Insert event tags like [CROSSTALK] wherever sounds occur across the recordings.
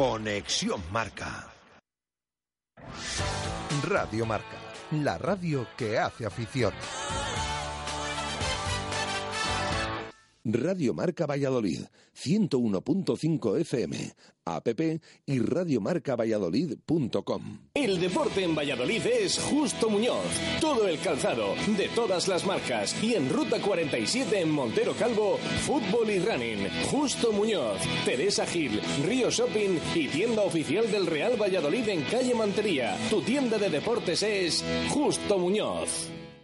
Conexión Marca. Radio Marca, la radio que hace afición. Radio Marca Valladolid, 101.5 FM, app y radiomarcavalladolid.com. El deporte en Valladolid es Justo Muñoz. Todo el calzado, de todas las marcas. Y en Ruta 47 en Montero Calvo, fútbol y running. Justo Muñoz, Teresa Gil, Río Shopping y tienda oficial del Real Valladolid en calle Mantería. Tu tienda de deportes es Justo Muñoz.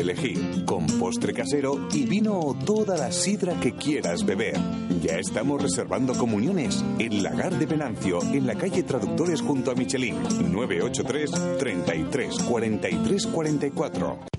elegir, con postre casero y vino o toda la sidra que quieras beber. Ya estamos reservando comuniones en Lagar de Venancio, en la calle Traductores junto a Michelin, 983 33 43 44.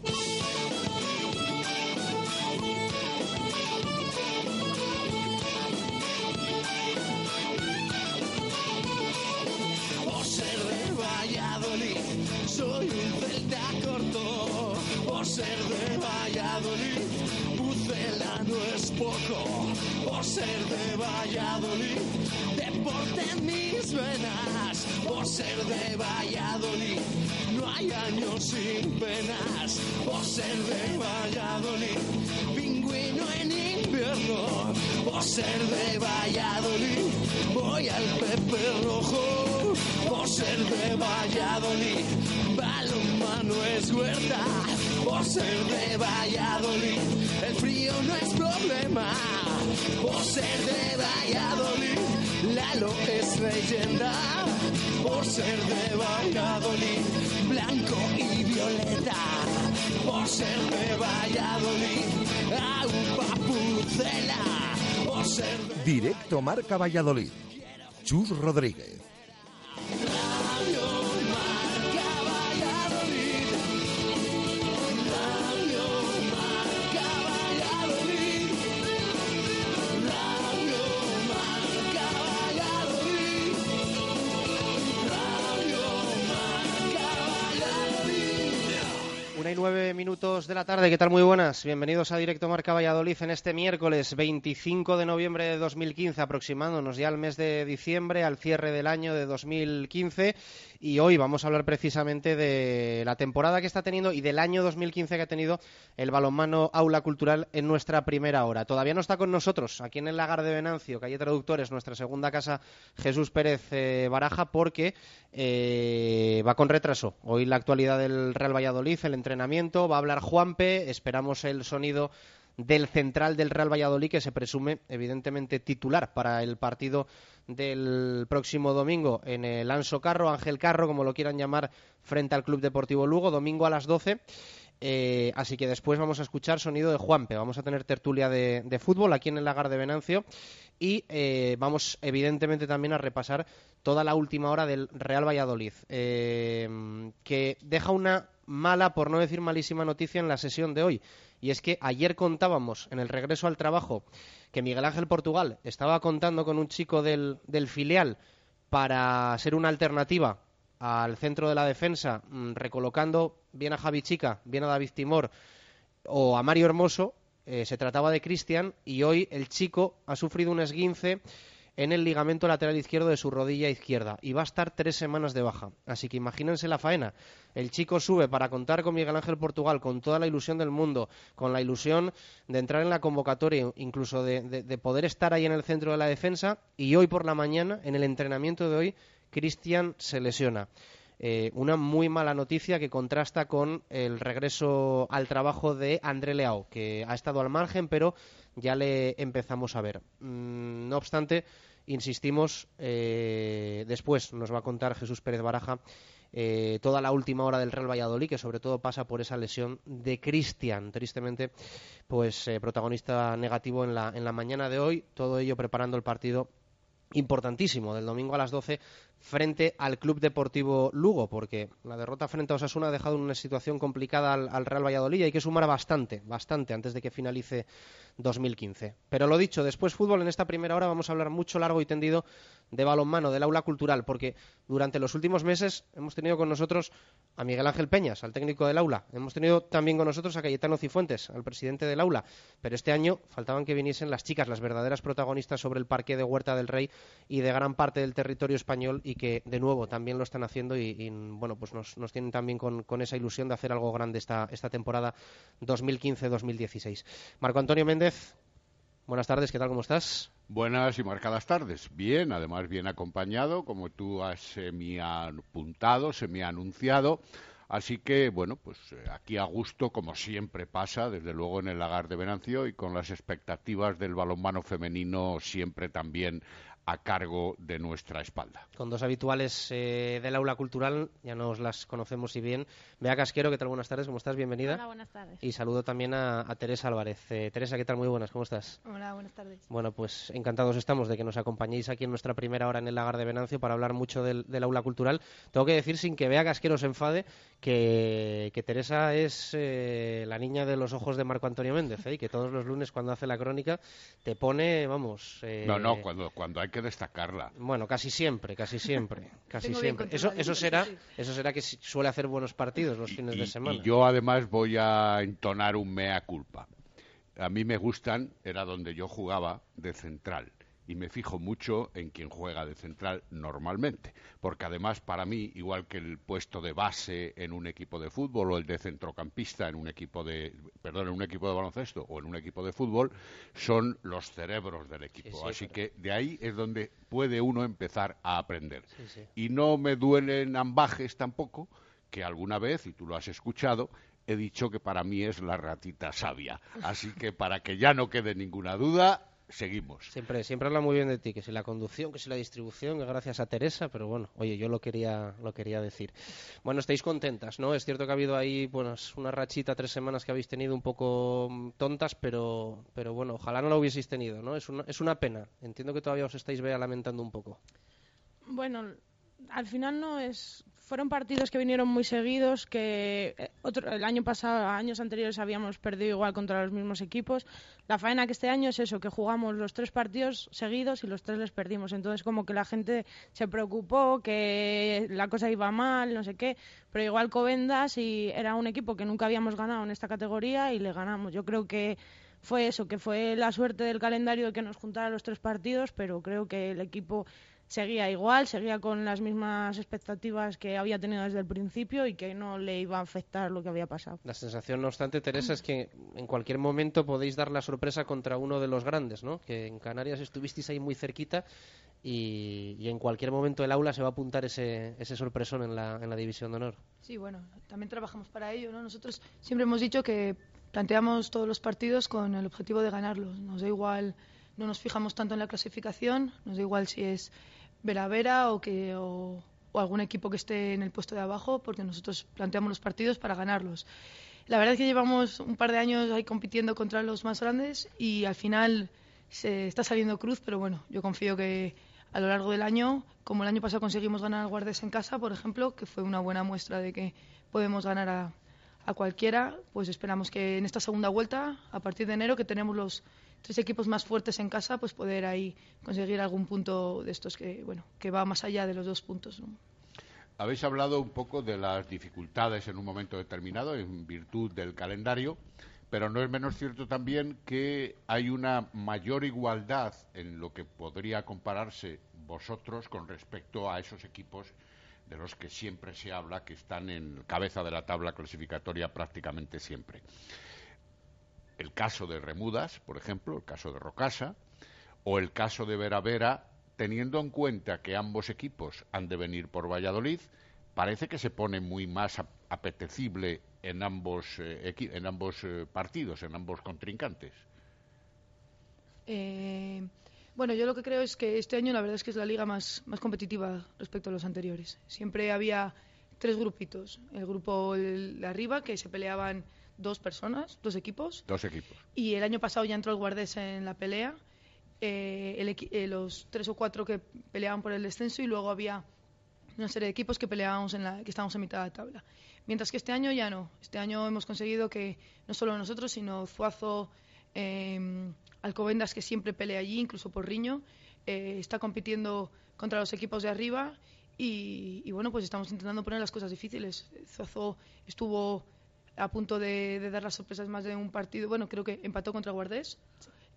Problema. Por ser de Valladolid, Lalo es leyenda. Por ser de Valladolid, blanco y violeta. Por ser de Valladolid, agua pucela. Por ser de Directo Marca Valladolid. Chus Rodríguez. Minutos de la tarde, ¿qué tal? Muy buenas. Bienvenidos a Directo Marca Valladolid en este miércoles 25 de noviembre de 2015, aproximándonos ya al mes de diciembre, al cierre del año de 2015. Y hoy vamos a hablar precisamente de la temporada que está teniendo y del año 2015 que ha tenido el balonmano Aula Cultural en nuestra primera hora. Todavía no está con nosotros, aquí en el Lagar de Venancio, calle Traductores, nuestra segunda casa, Jesús Pérez eh, Baraja, porque eh, va con retraso. Hoy la actualidad del Real Valladolid, el va a hablar Juanpe, esperamos el sonido del central del Real Valladolid, que se presume evidentemente titular para el partido del próximo domingo en el Anso Carro, Ángel Carro, como lo quieran llamar, frente al Club Deportivo Lugo, domingo a las 12. Eh, así que después vamos a escuchar sonido de Juanpe. Vamos a tener tertulia de, fútbol aquí en el Lagar de Venancio y eh, vamos evidentemente también a repasar toda la última hora del Real Valladolid, eh, que deja una mala, por no decir malísima noticia en la sesión de hoy. Y es que ayer contábamos en el regreso al trabajo que Miguel Ángel Portugal estaba contando con un chico del filial para ser una alternativa al centro de la defensa, mm, recolocando bien a Javi Chica, bien a David Timor o a Mario Hermoso. Eh, se trataba de Cristian y hoy el chico ha sufrido un esguince en el ligamento lateral izquierdo de su rodilla izquierda y va a estar tres semanas de baja. Así que imagínense la faena. El chico sube para contar con Miguel Ángel Portugal, con toda la ilusión del mundo, con la ilusión de entrar en la convocatoria, incluso de, de- de poder estar ahí en el centro de la defensa. Y hoy por la mañana, en el entrenamiento de hoy, Cristian se lesiona. Eh, una muy mala noticia que contrasta con el regreso al trabajo de André Leao, que ha estado al margen, pero ya le empezamos a ver. Mm, no obstante, insistimos, eh, después nos va a contar Jesús Pérez Baraja eh, toda la última hora del Real Valladolid, que sobre todo pasa por esa lesión de Cristian, tristemente, pues protagonista negativo en la, en la mañana de hoy, todo ello preparando el partido importantísimo del domingo a las 12 frente al Club Deportivo Lugo, porque la derrota frente a Osasuna ha dejado una situación complicada al, al Real Valladolid y hay que sumar bastante, bastante antes de que finalice 2015. Pero lo dicho, después fútbol, en esta primera hora vamos a hablar mucho, largo y tendido de balonmano, del aula cultural, porque durante los últimos meses hemos tenido con nosotros a Miguel Ángel Peñas, al técnico del aula. Hemos tenido también con nosotros a Cayetano Cifuentes, al presidente del aula. Pero este año faltaban que viniesen las chicas, las verdaderas protagonistas sobre el parque de Huerta del Rey y de gran parte del territorio español que, de nuevo, también lo están haciendo y, bueno, pues nos, tienen también con, esa ilusión de hacer algo grande esta, esta temporada 2015-2016. Marco Antonio Méndez, buenas tardes, ¿qué tal? ¿Cómo estás? Buenas y marcadas tardes. Bien, además bien acompañado, como tú has semi-apuntado, semi-anunciado. Así que, bueno, pues eh, aquí a gusto, como siempre pasa, desde luego en el lagar de Venancio y con las expectativas del balonmano femenino siempre también a cargo de nuestra espalda. Con dos habituales eh, del aula cultural, ya nos las conocemos y bien. Bea Casquero, ¿qué tal? Buenas tardes, ¿cómo estás? Bienvenida. Hola, buenas tardes. Y saludo también a, Teresa Álvarez. Eh, Teresa, ¿qué tal? Muy buenas, ¿cómo estás? Hola, buenas tardes. Bueno, pues encantados estamos de que nos acompañéis aquí en nuestra primera hora en el lagar de Venancio para hablar mucho del, aula cultural. Tengo que decir, sin que Bea Casquero se enfade, que, Teresa es eh, la niña de los ojos de Marco Antonio Méndez, y que todos los lunes cuando hace la crónica te pone, vamos... no, no, cuando, cuando hay que destacarla. Bueno, casi siempre, casi siempre, [LAUGHS] casi siempre. Eso, eso será, eso será que suele hacer buenos partidos los fines de semana. Y yo además voy a entonar un mea culpa. A mí me gustan, era donde yo jugaba de central y me fijo mucho en quien juega de central normalmente, porque además para mí, igual que el puesto de base en un equipo de fútbol o el de centrocampista en un equipo de, perdón, en un equipo de baloncesto o en un equipo de fútbol, son los cerebros del equipo. Así que de ahí es donde puede uno empezar a aprender. Y no me duelen ambajes tampoco, que alguna vez, y tú lo has escuchado, he dicho que para mí es la ratita sabia. Así que para que ya no quede ninguna duda, seguimos. Siempre, siempre habla muy bien de ti, que si la conducción, que si la distribución, que gracias a Teresa, pero bueno, oye, yo lo quería, lo quería decir. Bueno, estáis contentas, ¿no? Es cierto que ha habido ahí, bueno, una rachita, tres semanas que habéis tenido un poco mm, tontas, pero, pero bueno, ojalá no la hubieseis tenido, ¿no? Es una, es una pena. Entiendo que todavía os estáis vea lamentando un poco. Bueno, al final no es fueron partidos que vinieron muy seguidos, que eh, otro, el año pasado, años anteriores habíamos perdido igual contra los mismos equipos. La faena que este año es eso, que jugamos los tres partidos seguidos y los tres les perdimos. Entonces como que la gente se preocupó, que la cosa iba mal, no sé qué. Pero igual Covendas y era un equipo que nunca habíamos ganado en esta categoría y le ganamos. Yo creo que fue eso, que fue la suerte del calendario de que nos juntara los tres partidos, pero creo que el equipo seguía igual, seguía con las mismas expectativas que había tenido desde el principio y que no le iba a afectar lo que había pasado. La sensación, no obstante, Teresa, es que en cualquier momento podéis dar la sorpresa contra uno de los grandes, ¿no? Que en Canarias estuvisteis ahí muy cerquita y, en cualquier momento el aula se va a apuntar ese, ese sorpresón en la, en la división de honor. Sí, bueno, también trabajamos para ello, ¿no? Nosotros siempre hemos dicho que planteamos todos los partidos con el objetivo de ganarlos. Nos da igual, no nos fijamos tanto en la clasificación, nos da igual si es Vera Vera o, que, o, algún equipo que esté en el puesto de abajo, porque nosotros planteamos los partidos para ganarlos. La verdad es que llevamos un par de años ahí compitiendo contra los más grandes y al final se está saliendo cruz, pero bueno, yo confío que a lo largo del año, como el año pasado conseguimos ganar al Guardes en casa, por ejemplo, que fue una buena muestra de que podemos ganar a, a cualquiera, pues esperamos que en esta segunda vuelta, a partir de enero, que tenemos los tres equipos más fuertes en casa, pues poder ahí conseguir algún punto de estos que, bueno, que va más allá de los dos puntos. Habéis hablado un poco de las dificultades en un momento determinado en virtud del calendario, pero no es menos cierto también que hay una mayor igualdad en lo que podría compararse vosotros con respecto a esos equipos de los que siempre se habla que están en cabeza de la tabla clasificatoria prácticamente siempre el caso de Remudas, por ejemplo, el caso de Rocasa, o el caso de Vera Vera, teniendo en cuenta que ambos equipos han de venir por Valladolid, parece que se pone muy más apetecible en ambos, eh, en ambos eh, partidos, en ambos contrincantes. Eh, bueno, yo lo que creo es que este año la verdad es que es la liga más, más competitiva respecto a los anteriores. Siempre había tres grupitos. El grupo de arriba, que se peleaban dos personas, dos equipos. Dos equipos. Y el año pasado ya entró el Guardés en la pelea. Eh, eh, los tres o cuatro que peleaban por el descenso y luego había una serie de equipos que peleábamos en la que estábamos en mitad de tabla. Mientras que este año ya no. Este año hemos conseguido que no solo nosotros, sino Zuazo, eh, Alcobendas, que siempre pelea allí, incluso por Riño, eh, está compitiendo contra los equipos de arriba y, y, bueno, pues estamos intentando poner las cosas difíciles. Zuazo estuvo a punto de, dar las sorpresas más de un partido. Bueno, creo que empató contra Guardés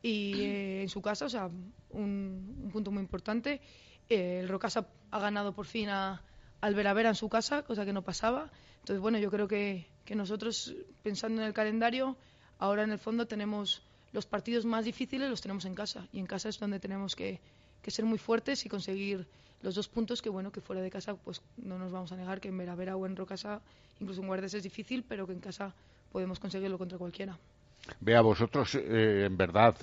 y eh, en su casa, o sea, un, un punto muy importante. Eh, el Rocasa ha ganado por fin a, al Veravera en su casa, cosa que no pasaba. Entonces, bueno, yo creo que, que nosotros, pensando en el calendario, ahora en el fondo tenemos los partidos más difíciles los tenemos en casa y en casa es donde tenemos que, que, ser muy fuertes y conseguir los dos puntos que bueno que fuera de casa pues no nos vamos a negar que en Veravera o en Rocasa incluso en Guardes es difícil pero que en casa podemos conseguirlo contra cualquiera. Vea vosotros eh, en verdad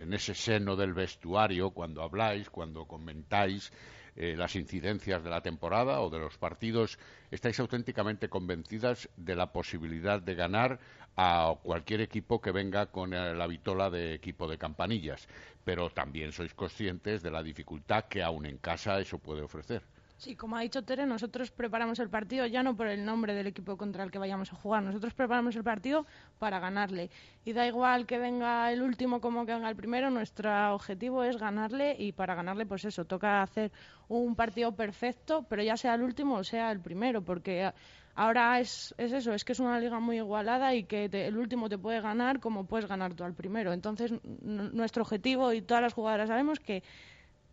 en ese seno del vestuario cuando habláis cuando comentáis eh, las incidencias de la temporada o de los partidos, estáis auténticamente convencidas de la posibilidad de ganar a cualquier equipo que venga con la vitola de equipo de campanillas, pero también sois conscientes de la dificultad que aún en casa eso puede ofrecer. Sí, como ha dicho Tere, nosotros preparamos el partido ya no por el nombre del equipo contra el que vayamos a jugar, nosotros preparamos el partido para ganarle. Y da igual que venga el último como que venga el primero, nuestro objetivo es ganarle y para ganarle, pues eso, toca hacer un partido perfecto, pero ya sea el último o sea el primero, porque ahora es, es eso, es que es una liga muy igualada y que te, el último te puede ganar como puedes ganar tú al primero. Entonces, nuestro objetivo y todas las jugadoras sabemos que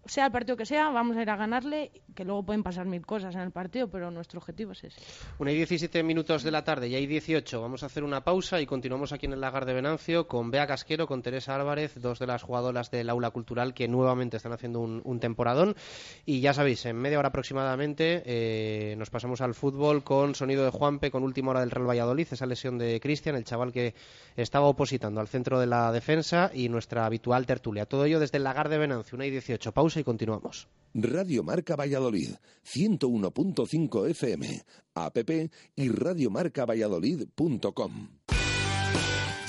sea el partido que sea, vamos a ir a ganarle, que luego pueden pasar mil cosas en el partido, pero nuestro objetivo es ese. Una y 17 minutos de la tarde, y hay 18. Vamos a hacer una pausa y continuamos aquí en el Lagar de Venancio con Bea Casquero, con Teresa Álvarez, dos de las jugadoras del aula cultural que nuevamente están haciendo un, un temporadón. Y ya sabéis, en media hora aproximadamente eh, nos pasamos al fútbol con sonido de Juanpe, con última hora del Real Valladolid, esa lesión de Cristian, el chaval que estaba opositando al centro de la defensa, y nuestra habitual tertulia. Todo ello desde el Lagar de Venancio, una y 18. Pausa y continuamos. Radio Marca Valladolid, 101.5 FM, app y radiomarcavalladolid.com.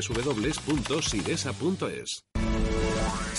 www.sidesa.es.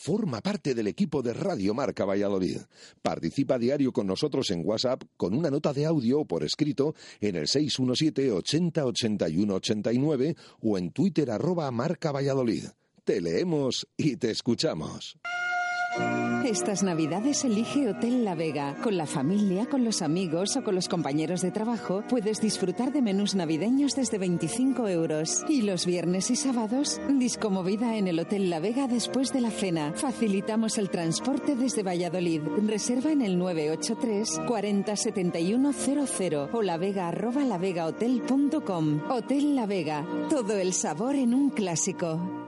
Forma parte del equipo de Radio Marca Valladolid. Participa a diario con nosotros en WhatsApp con una nota de audio o por escrito en el 617 80 81 89 o en Twitter arroba Marca Valladolid. Te leemos y te escuchamos. Estas navidades elige Hotel La Vega. Con la familia, con los amigos o con los compañeros de trabajo puedes disfrutar de menús navideños desde 25 euros. Y los viernes y sábados, discomovida en el Hotel La Vega después de la cena. Facilitamos el transporte desde Valladolid. Reserva en el 983 40 71 00 o lavega arroba lavegahotel.com. Hotel La Vega. Todo el sabor en un clásico.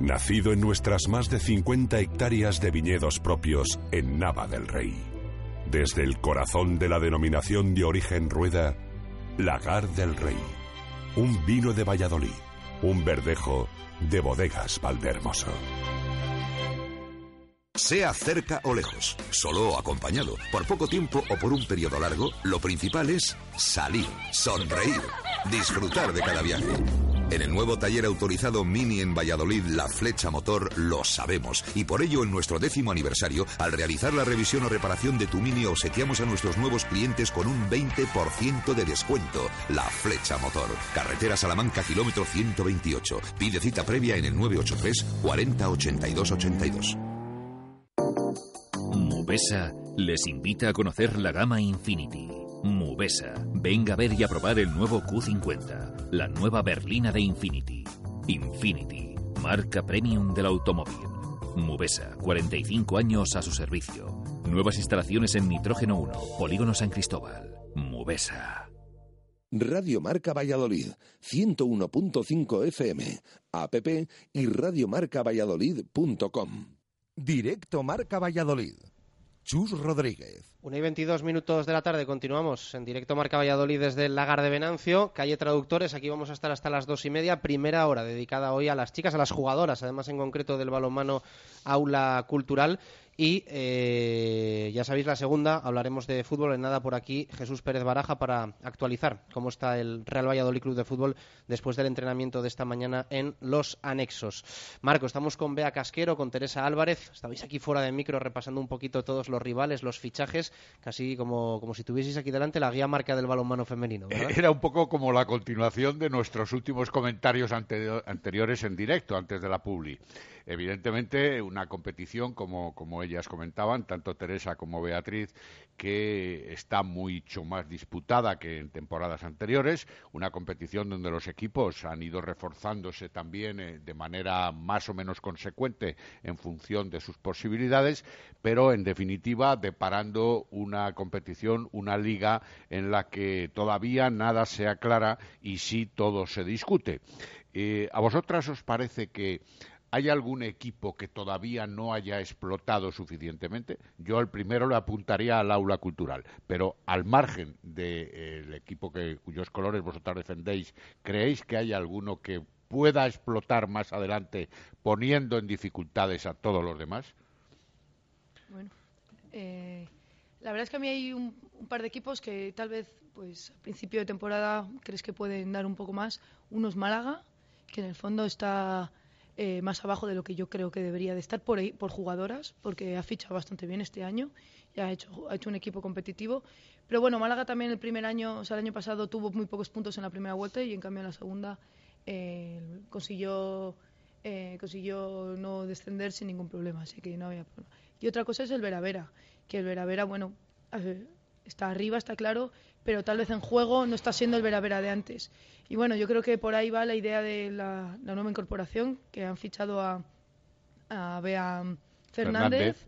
Nacido en nuestras más de 50 hectáreas de viñedos propios en Nava del Rey. Desde el corazón de la denominación de origen rueda, Lagar del Rey. Un vino de Valladolid. Un verdejo de bodegas Valdehermoso. Sea cerca o lejos, solo o acompañado, por poco tiempo o por un periodo largo, lo principal es salir, sonreír, disfrutar de cada viaje. En el nuevo taller autorizado Mini en Valladolid, la flecha motor, lo sabemos. Y por ello, en nuestro décimo aniversario, al realizar la revisión o reparación de tu Mini, obsequiamos a nuestros nuevos clientes con un 20% de descuento. La flecha motor. Carretera Salamanca, kilómetro 128. Pide cita previa en el 983 40 82 82. Mubesa les invita a conocer la gama Infinity. Mubesa, venga a ver y a probar el nuevo Q50, la nueva berlina de Infinity. Infinity, marca premium del automóvil. Mubesa, 45 años a su servicio. Nuevas instalaciones en Nitrógeno 1, Polígono San Cristóbal. Mubesa. Radio Marca Valladolid, 101.5 FM, app y radiomarcavalladolid.com. Directo Marca Valladolid. Chus Rodríguez. 1 y 22 minutos de la tarde, continuamos en directo Marca Valladolid desde el Lagar de Venancio, calle Traductores, aquí vamos a estar hasta las dos y media, primera hora dedicada hoy a las chicas, a las jugadoras, además en concreto del balonmano Aula Cultural y eh, ya sabéis, la segunda, hablaremos de fútbol en nada por aquí. Jesús Pérez Baraja para actualizar cómo está el Real Valladolid Club de Fútbol después del entrenamiento de esta mañana en los anexos. Marco, estamos con Bea Casquero, con Teresa Álvarez. Estabais aquí fuera de micro repasando un poquito todos los rivales, los fichajes, casi como, como si tuvieseis aquí delante la guía marca del balonmano femenino. Era un poco como la continuación de nuestros últimos comentarios anteriores en directo, antes de la Publi. Evidentemente, una competición, como, como ellas comentaban, tanto Teresa como Beatriz, que está mucho más disputada que en temporadas anteriores, una competición donde los equipos han ido reforzándose también eh, de manera más o menos consecuente en función de sus posibilidades, pero en definitiva deparando una competición, una liga en la que todavía nada se aclara y sí todo se discute. Eh, ¿A vosotras os parece que ¿Hay algún equipo que todavía no haya explotado suficientemente? Yo al primero le apuntaría al aula cultural, pero al margen del equipo que, cuyos colores vosotros defendéis, ¿creéis que hay alguno que pueda explotar más adelante poniendo en dificultades a todos los demás? Bueno, eh, la verdad es que a mí hay un, par de equipos que tal vez, pues, a principio de temporada crees que pueden dar un poco más. Uno es Málaga, que en el fondo está eh, más abajo de lo que yo creo que debería de estar por, por jugadoras, porque ha fichado bastante bien este año y ha hecho, ha hecho un equipo competitivo. Pero bueno, Málaga también el primer año, o sea, el año pasado tuvo muy pocos puntos en la primera vuelta y en cambio en la segunda eh, consiguió, eh, consiguió no descender sin ningún problema, así que no había problema. Y otra cosa es el Veravera, que el Veravera, bueno, está arriba, está claro, pero tal vez en juego no está siendo el Veravera de antes. Y bueno, yo creo que por ahí va la idea de la, nueva incorporación, que han fichado a, a Bea Fernández,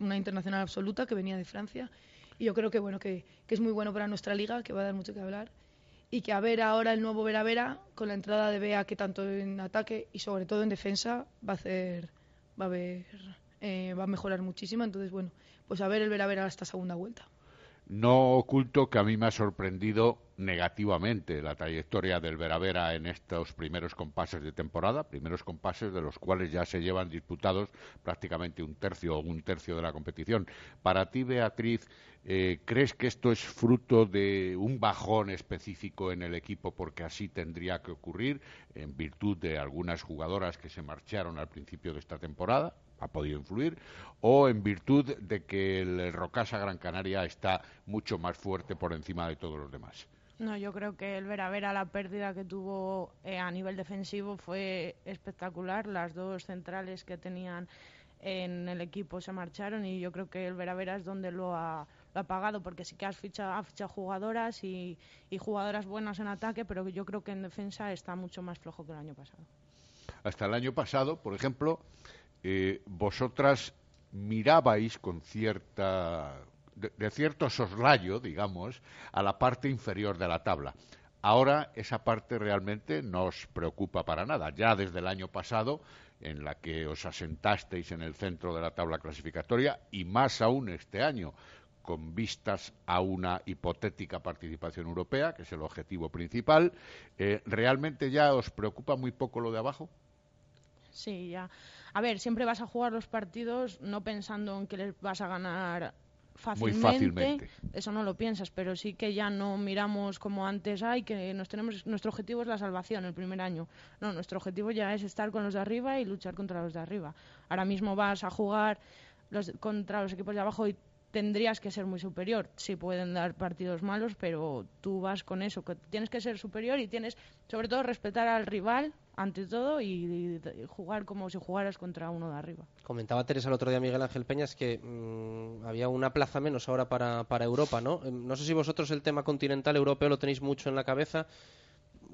una internacional absoluta que venía de Francia. Y yo creo que bueno que, es muy bueno para nuestra liga, que va a dar mucho que hablar. Y que a ver ahora el nuevo Vera Vera, con la entrada de Bea, que tanto en ataque y sobre todo en defensa va a hacer, va a ver, eh, va a mejorar muchísimo. Entonces, bueno, pues a ver el Vera Vera esta segunda vuelta. No oculto que a mí me ha sorprendido negativamente la trayectoria del Veravera en estos primeros compases de temporada, primeros compases de los cuales ya se llevan disputados prácticamente un tercio o un tercio de la competición. Para ti, Beatriz, eh, ¿crees que esto es fruto de un bajón específico en el equipo porque así tendría que ocurrir en virtud de algunas jugadoras que se marcharon al principio de esta temporada? Ha podido influir, o en virtud de que el Rocasa Gran Canaria está mucho más fuerte por encima de todos los demás. No, yo creo que el Vera Vera, la pérdida que tuvo eh, a nivel defensivo fue espectacular. Las dos centrales que tenían en el equipo se marcharon y yo creo que el Vera Vera es donde lo ha, pagado porque sí que has fichado, ha fichado jugadoras y, y, jugadoras buenas en ataque, pero yo creo que en defensa está mucho más flojo que el año pasado. Hasta el año pasado, por ejemplo, eh, vosotras mirabais con cierta de, cierto soslayo, digamos, a la parte inferior de la tabla. Ahora esa parte realmente no os preocupa para nada. Ya desde el año pasado, en la que os asentasteis en el centro de la tabla clasificatoria, y más aún este año, con vistas a una hipotética participación europea, que es el objetivo principal, eh, ¿realmente ya os preocupa muy poco lo de abajo? Sí, ya A ver, siempre vas a jugar los partidos no pensando en que les vas a ganar Muy fácilmente. Eso no lo piensas, pero sí que ya no miramos como antes, ay, que nos tenemos, nuestro objetivo es la salvación el primer año. No, nuestro objetivo ya es estar con los de arriba y luchar contra los de arriba. Ahora mismo vas a jugar los, contra los equipos de abajo y tendrías que ser muy superior. Sí pueden dar partidos malos, pero tú vas con eso, que tienes que ser superior y tienes, sobre todo, respetar al rival ante todo y, y jugar como si jugaras contra uno de arriba. Comentaba Teresa el otro día Miguel Ángel Peñas que mm, había una plaza menos ahora para, para Europa, ¿no? Em, No sé si vosotros el tema continental europeo lo tenéis mucho en la cabeza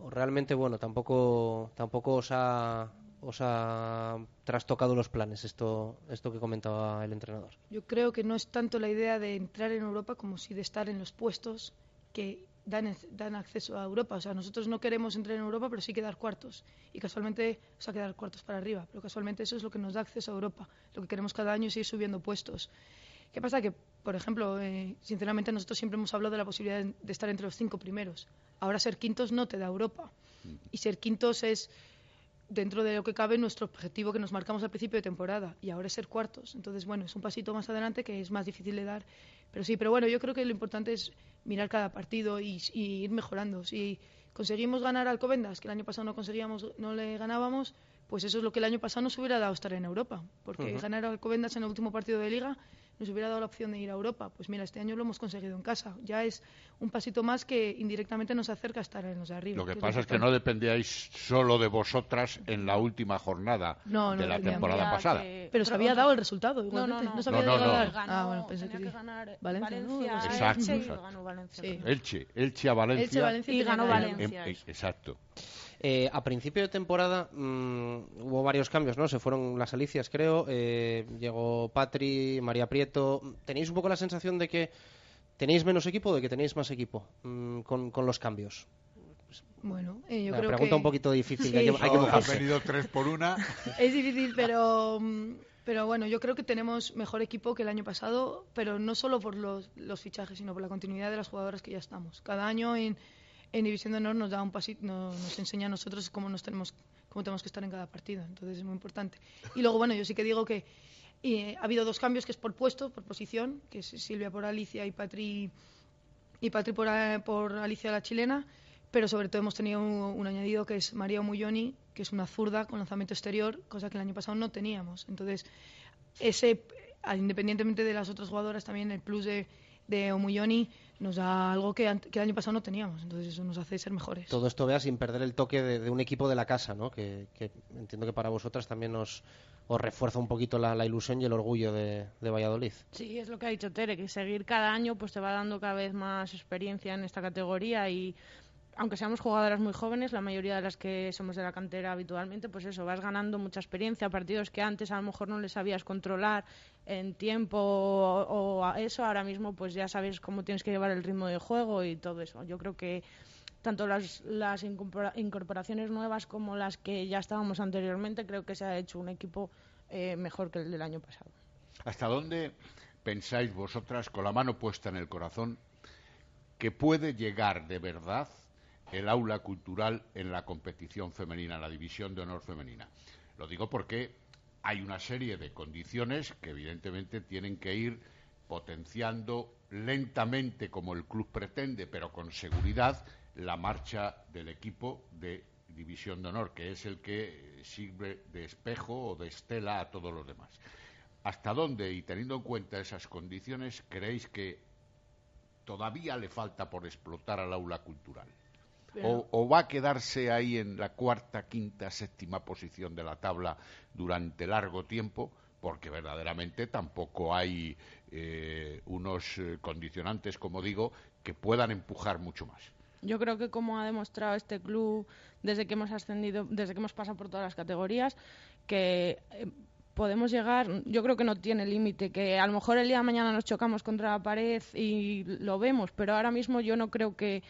o realmente, bueno, tampoco, tampoco os ha, os ha trastocado los planes esto, esto que comentaba el entrenador. Yo creo que no es tanto la idea de entrar en Europa como sí de estar en los puestos que dan, dan acceso a Europa. O sea, nosotros no queremos entrar en Europa, pero sí quedar cuartos. Y casualmente, o sea, quedar cuartos para arriba. Pero casualmente eso es lo que nos da acceso a Europa. Lo que queremos cada año es ir subiendo puestos. ¿Qué pasa? Que, por ejemplo, eh, sinceramente nosotros siempre hemos hablado de la posibilidad de, de estar entre los cinco primeros. Ahora ser quintos no te da Europa. Y ser quintos es dentro de lo que cabe nuestro objetivo que nos marcamos al principio de temporada y ahora es ser cuartos. Entonces, bueno, es un pasito más adelante que es más difícil de dar. Pero sí, pero bueno, yo creo que lo importante es mirar cada partido y, y ir mejorando. Si conseguimos ganar al Alcobendas, que el año pasado no conseguíamos, no le ganábamos, pues eso es lo que el año pasado nos hubiera dado estar en Europa. Porque ganar al Alcobendas en el último partido de liga nos hubiera dado la opción de ir a Europa. Pues mira, este año lo hemos conseguido en casa. Ya es un pasito más que indirectamente nos acerca a estar en los de arriba. Lo que es pasa es que importante. no dependíais solo de vosotras en la última jornada No, no de la temporada Ya pasada. que- Pero se había dado el resultado, No, igualmente. no, no. se había No, no. al- Ganó- Ah, bueno, pensé que que sí. ganar Valencia. Valencia, Exacto, Elche y ganó Valencia. Sí. Elche, Elche a Valencia. Elche, Valencia Y ganó que ganar. Valencia. Em- eh, exacto. Eh, a principio de temporada mm, hubo varios cambios, ¿no? Se fueron las alicias, creo. eh, llegó Patri, María Prieto. ¿Tenéis un poco la sensación de que tenéis menos equipo o de que tenéis más equipo mm, con, con los cambios? Bueno, eh, yo Una creo pregunta que... un poquito difícil, Sí. hay que, hay que han venido tres por una. [LAUGHS] Es difícil, pero, mm, pero bueno, yo creo que tenemos mejor equipo que el año pasado, pero no solo por los, los fichajes, sino por la continuidad de las jugadoras que ya estamos. Cada año en, en División de Honor nos da un pasito, no- nos enseña a nosotros cómo nos tenemos, cómo tenemos que estar en cada partido, entonces es muy importante. Y luego, bueno, yo sí que digo que eh, ha habido dos cambios que es por puesto, por posición, que es Silvia por Alicia y Patri y Patri por, eh, por Alicia la chilena, pero sobre todo hemos tenido un, un añadido que es María Omulloni, que es una zurda con lanzamiento exterior, cosa que el año pasado no teníamos. Entonces, ese, independientemente de las otras jugadoras, también el plus de, de Omulloni nos da algo que, el año pasado no teníamos. Entonces, eso nos hace ser mejores. Todo esto vea sin perder el toque de, de un equipo de la casa, ¿no? Que, que entiendo que para vosotras también os, os refuerza un poquito la, la ilusión y el orgullo de, de Valladolid. Sí, es lo que ha dicho Tere, que seguir cada año pues te va dando cada vez más experiencia en esta categoría y aunque seamos jugadoras muy jóvenes, la mayoría de las que somos de la cantera habitualmente, pues eso, vas ganando mucha experiencia, partidos que antes a lo mejor no les sabías controlar en tiempo o, a eso, ahora mismo pues ya sabes cómo tienes que llevar el ritmo de juego y todo eso. Yo creo que tanto las, las incorpora- incorporaciones nuevas como las que ya estábamos anteriormente, creo que se ha hecho un equipo eh, mejor que el del año pasado. ¿Hasta dónde pensáis vosotras, con la mano puesta en el corazón, que puede llegar de verdad el aula cultural en la competición femenina, en la división de honor femenina? Lo digo porque hay una serie de condiciones que evidentemente tienen que ir potenciando lentamente como el club pretende, pero con seguridad, la marcha del equipo de división de honor, que es el que sirve de espejo o de estela a todos los demás. ¿Hasta dónde, y teniendo en cuenta esas condiciones, creéis que todavía le falta por explotar al aula cultural? O, o va a quedarse ahí en la cuarta, quinta, séptima posición de la tabla durante largo tiempo? Porque verdaderamente tampoco hay eh, unos eh, condicionantes, como digo, que puedan empujar mucho más. Yo creo que como ha demostrado este club desde que hemos ascendido, desde que hemos pasado por todas las categorías, que eh, podemos llegar, yo creo que no tiene límite, que a lo mejor el día de mañana nos chocamos contra la pared y lo vemos, pero ahora mismo yo no creo que,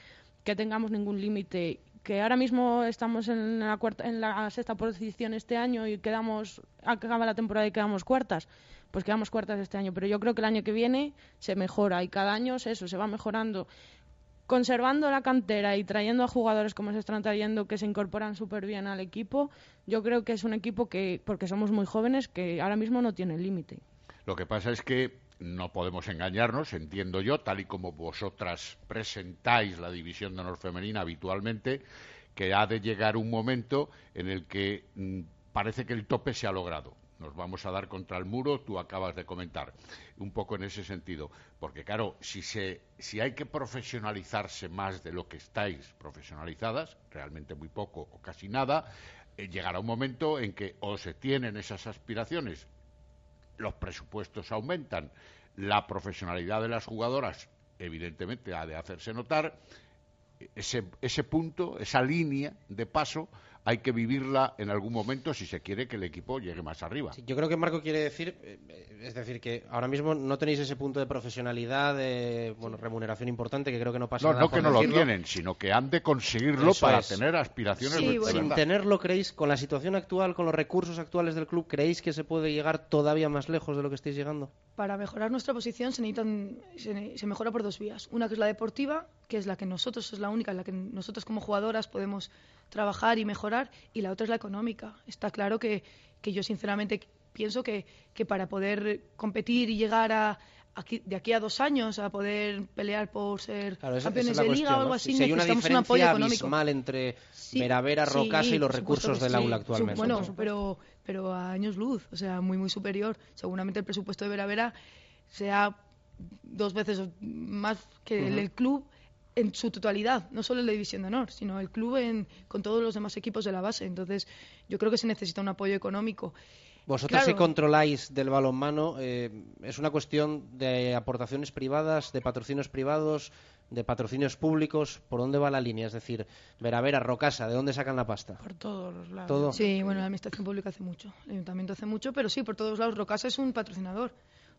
que tengamos ningún límite. Que ahora mismo estamos en la, sexta posición este año y quedamos, acaba la temporada y quedamos cuartas, pues quedamos cuartas este año. Pero yo creo que el año que viene se mejora y cada año es eso, se va mejorando conservando la cantera y trayendo a jugadores como se están trayendo que se incorporan súper bien al equipo, yo creo que es un equipo que, porque somos muy jóvenes, que ahora mismo no tiene límite. Lo que pasa es que no podemos engañarnos, entiendo yo, tal y como vosotras presentáis la división de honor femenina habitualmente, que ha de llegar un momento en el que mm, parece que el tope se ha logrado nos vamos a dar contra el muro, tú acabas de comentar, un poco en ese sentido. Porque claro, si, se, si hay que profesionalizarse más de lo que estáis profesionalizadas, realmente muy poco o casi nada, eh, llegará un momento en que o se tienen esas aspiraciones, los presupuestos aumentan, la profesionalidad de las jugadoras evidentemente ha de hacerse notar, ese, ese punto, esa línea de paso, hay que vivirla en algún momento si se quiere que el equipo llegue más arriba. yo creo que Marco quiere decir, eh, es decir, que ahora mismo no tenéis ese punto de profesionalidad, de bueno, remuneración importante, que creo que no pasa no, nada. No, que no lo tienen, sino que han de conseguirlo para tener aspiraciones sí, Sin tenerlo, ¿creéis, con la situación actual, con los recursos actuales del club, creéis que se puede llegar todavía más lejos de lo que estáis llegando? Para mejorar nuestra posición se, necesitan, se, se mejora por dos vías. Una que es la deportiva, que es la que nosotros, es la única en la que nosotros como jugadoras podemos trabajar y mejorar, y la otra es la económica. Está claro que, que yo sinceramente pienso que, que, para poder competir y llegar a, aquí, de aquí a dos años a poder pelear por ser campeones de liga o algo así, si necesitamos hay una un apoyo económico. abismal entre sí, Veravera, Rocasa sí, y los recursos del sí, aula actualmente. Bueno, pero, pero a años luz, o sea, muy, muy superior. Seguramente el presupuesto de Veravera sea dos veces más que uh -huh. el del club en su totalidad, no solo en la división de honor, sino el club en, con todos los demás equipos de la base. Entonces, yo creo que se necesita un apoyo económico. Vosotros claro. si controláis del balonmano, eh, ¿es una cuestión de aportaciones privadas, de patrocinios privados, de patrocinios públicos? ¿Por dónde va la línea? Es decir, Veravera, Rocasa, ¿de dónde sacan la pasta? Por todos los lados. ¿Todo? Sí, bueno, la administración pública hace mucho, el ayuntamiento hace mucho, pero sí, por todos lados. Rocasa es un patrocinador.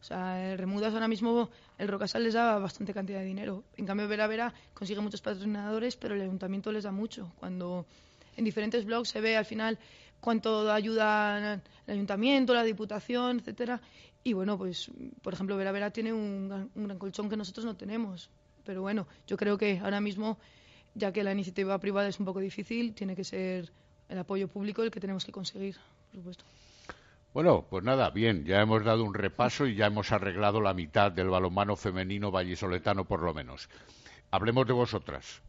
O sea, Remudas ahora mismo, el Rocasal les da bastante cantidad de dinero. En cambio, Vera Vera consigue muchos patrocinadores, pero el ayuntamiento les da mucho. Cuando en diferentes blogs se ve al final cuánto ayuda el ayuntamiento, la diputación, etcétera. Y bueno, pues, por ejemplo, Vera Vera tiene un, un gran colchón que nosotros no tenemos. Pero bueno, yo creo que ahora mismo, ya que la iniciativa privada es un poco difícil, tiene que ser el apoyo público el que tenemos que conseguir, por supuesto. Bueno, pues nada, bien, ya hemos dado un repaso y ya hemos arreglado la mitad del balonmano femenino vallisoletano por lo menos. Hablemos de vosotras.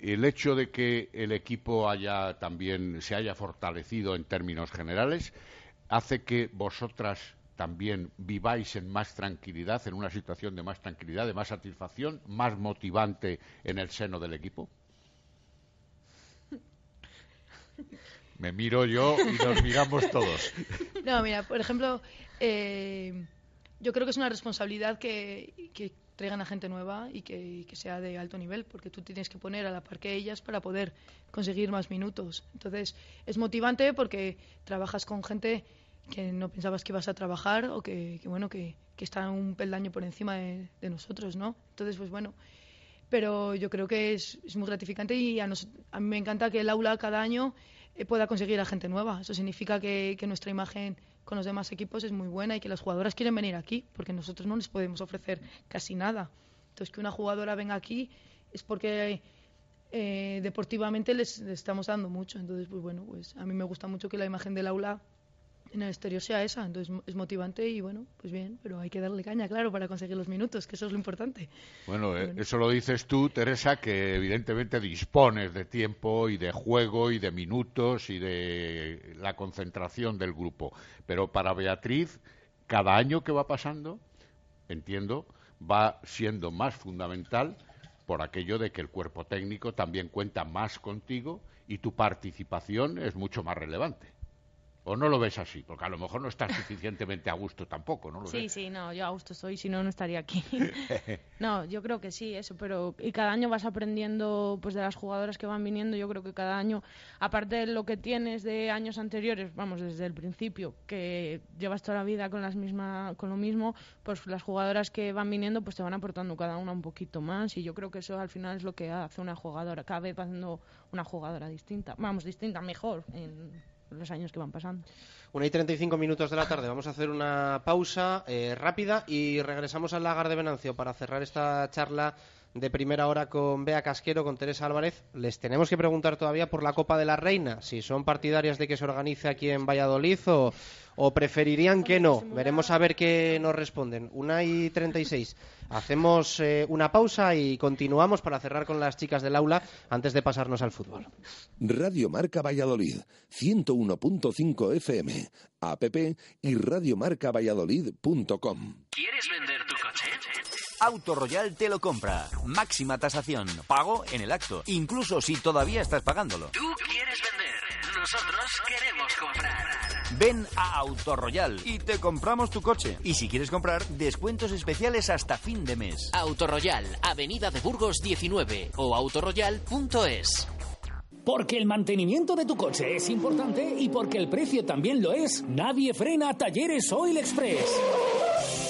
El hecho de que el equipo haya también se haya fortalecido en términos generales hace que vosotras también viváis en más tranquilidad, en una situación de más tranquilidad, de más satisfacción, más motivante en el seno del equipo. [LAUGHS] Me miro yo y nos miramos todos. [LAUGHS] No, mira, por ejemplo, eh, yo creo que es una responsabilidad que, que traigan a gente nueva y que, sea de alto nivel, porque tú tienes que poner a la par que ellas para poder conseguir más minutos. Entonces, es motivante porque trabajas con gente que no pensabas que ibas a trabajar o que, que bueno, que, que está un peldaño por encima de, nosotros, ¿no? Entonces, pues bueno, pero yo creo que es, es muy gratificante y a, nos, a mí me encanta que el aula cada año pueda conseguir a gente nueva. Eso significa que, nuestra imagen con los demás equipos es muy buena y que las jugadoras quieren venir aquí, porque nosotros no les podemos ofrecer casi nada. Entonces, que una jugadora venga aquí es porque eh, deportivamente les, les, estamos dando mucho. Entonces, pues bueno, pues a mí me gusta mucho que la imagen del aula en el exterior sea esa. Entonces es motivante y bueno, pues bien, pero hay que darle caña, claro, para conseguir los minutos, que eso es lo importante. Bueno, bueno, eso lo dices tú, Teresa, que evidentemente dispones de tiempo y de juego y de minutos y de la concentración del grupo. Pero para Beatriz, cada año que va pasando, entiendo, va siendo más fundamental por aquello de que el cuerpo técnico también cuenta más contigo y tu participación es mucho más relevante. ¿O no lo ves así? Porque a lo mejor no estás suficientemente a gusto tampoco, ¿no? Lo sí, ves? sí, no, yo a gusto estoy, si no, no estaría aquí. [LAUGHS] no, yo creo que sí, eso, pero y cada año vas aprendiendo pues de las jugadoras que van viniendo, yo creo que cada año, aparte de lo que tienes de años anteriores, vamos, desde el principio, que llevas toda la vida con las misma, con lo mismo, pues las jugadoras que van viniendo pues te van aportando cada una un poquito más y yo creo que eso al final es lo que hace una jugadora, cada vez va haciendo una jugadora distinta, vamos, distinta, mejor en los años que van pasando. Una y 35 minutos de la tarde. Vamos a hacer una pausa eh, rápida y regresamos al lagar de Venancio para cerrar esta charla de primera hora con Bea Casquero, con Teresa Álvarez. Les tenemos que preguntar todavía por la Copa de la Reina, si son partidarias de que se organice aquí en Valladolid o, o preferirían que no. Veremos a ver qué nos responden. Una y 36. Hacemos eh, una pausa y continuamos para cerrar con las chicas del aula antes de pasarnos al fútbol. Radio Marca Valladolid, 101.5 FM, app y radiomarcavalladolid.com. ¿Quieres vender tu coche? Auto Royal te lo compra. Máxima tasación. Pago en el acto. Incluso si todavía estás pagándolo. Tú quieres vender. Nosotros queremos comprar. Ven a Auto Royal y te compramos tu coche. Y si quieres comprar, descuentos especiales hasta fin de mes. Auto Royal, Avenida de Burgos 19 o autoroyal.es. Porque el mantenimiento de tu coche es importante y porque el precio también lo es, nadie frena a Talleres Oil Express.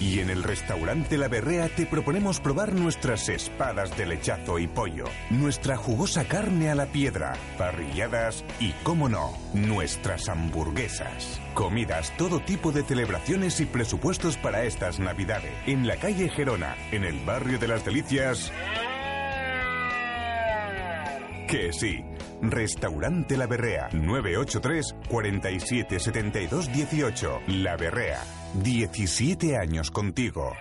Y en el restaurante La Berrea te proponemos probar nuestras espadas de lechazo y pollo, nuestra jugosa carne a la piedra, parrilladas y, cómo no, nuestras hamburguesas. Comidas, todo tipo de celebraciones y presupuestos para estas Navidades. En la calle Gerona, en el barrio de las Delicias. Que sí. Restaurante La Berrea, 983 47 72 18. La Berrea, 17 años contigo.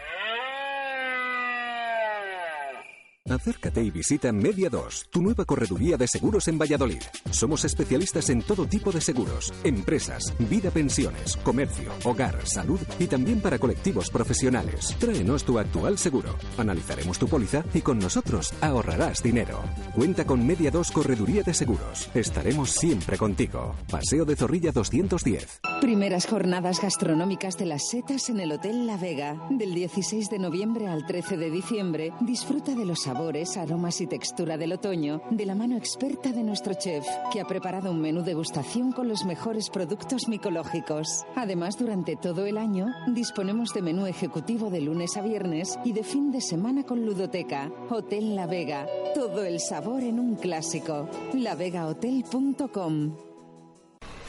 Acércate y visita Media 2, tu nueva correduría de seguros en Valladolid. Somos especialistas en todo tipo de seguros, empresas, vida pensiones, comercio, hogar, salud y también para colectivos profesionales. Tráenos tu actual seguro, analizaremos tu póliza y con nosotros ahorrarás dinero. Cuenta con Media 2 Correduría de Seguros. Estaremos siempre contigo. Paseo de Zorrilla 210. Primeras jornadas gastronómicas de las setas en el Hotel La Vega. Del 16 de noviembre al 13 de diciembre, disfruta de los sabores, aromas y textura del otoño de la mano experta de nuestro chef, que ha preparado un menú degustación con los mejores productos micológicos. Además, durante todo el año, disponemos de menú ejecutivo de lunes a viernes y de fin de semana con ludoteca. Hotel La Vega. Todo el sabor en un clásico. lavegahotel.com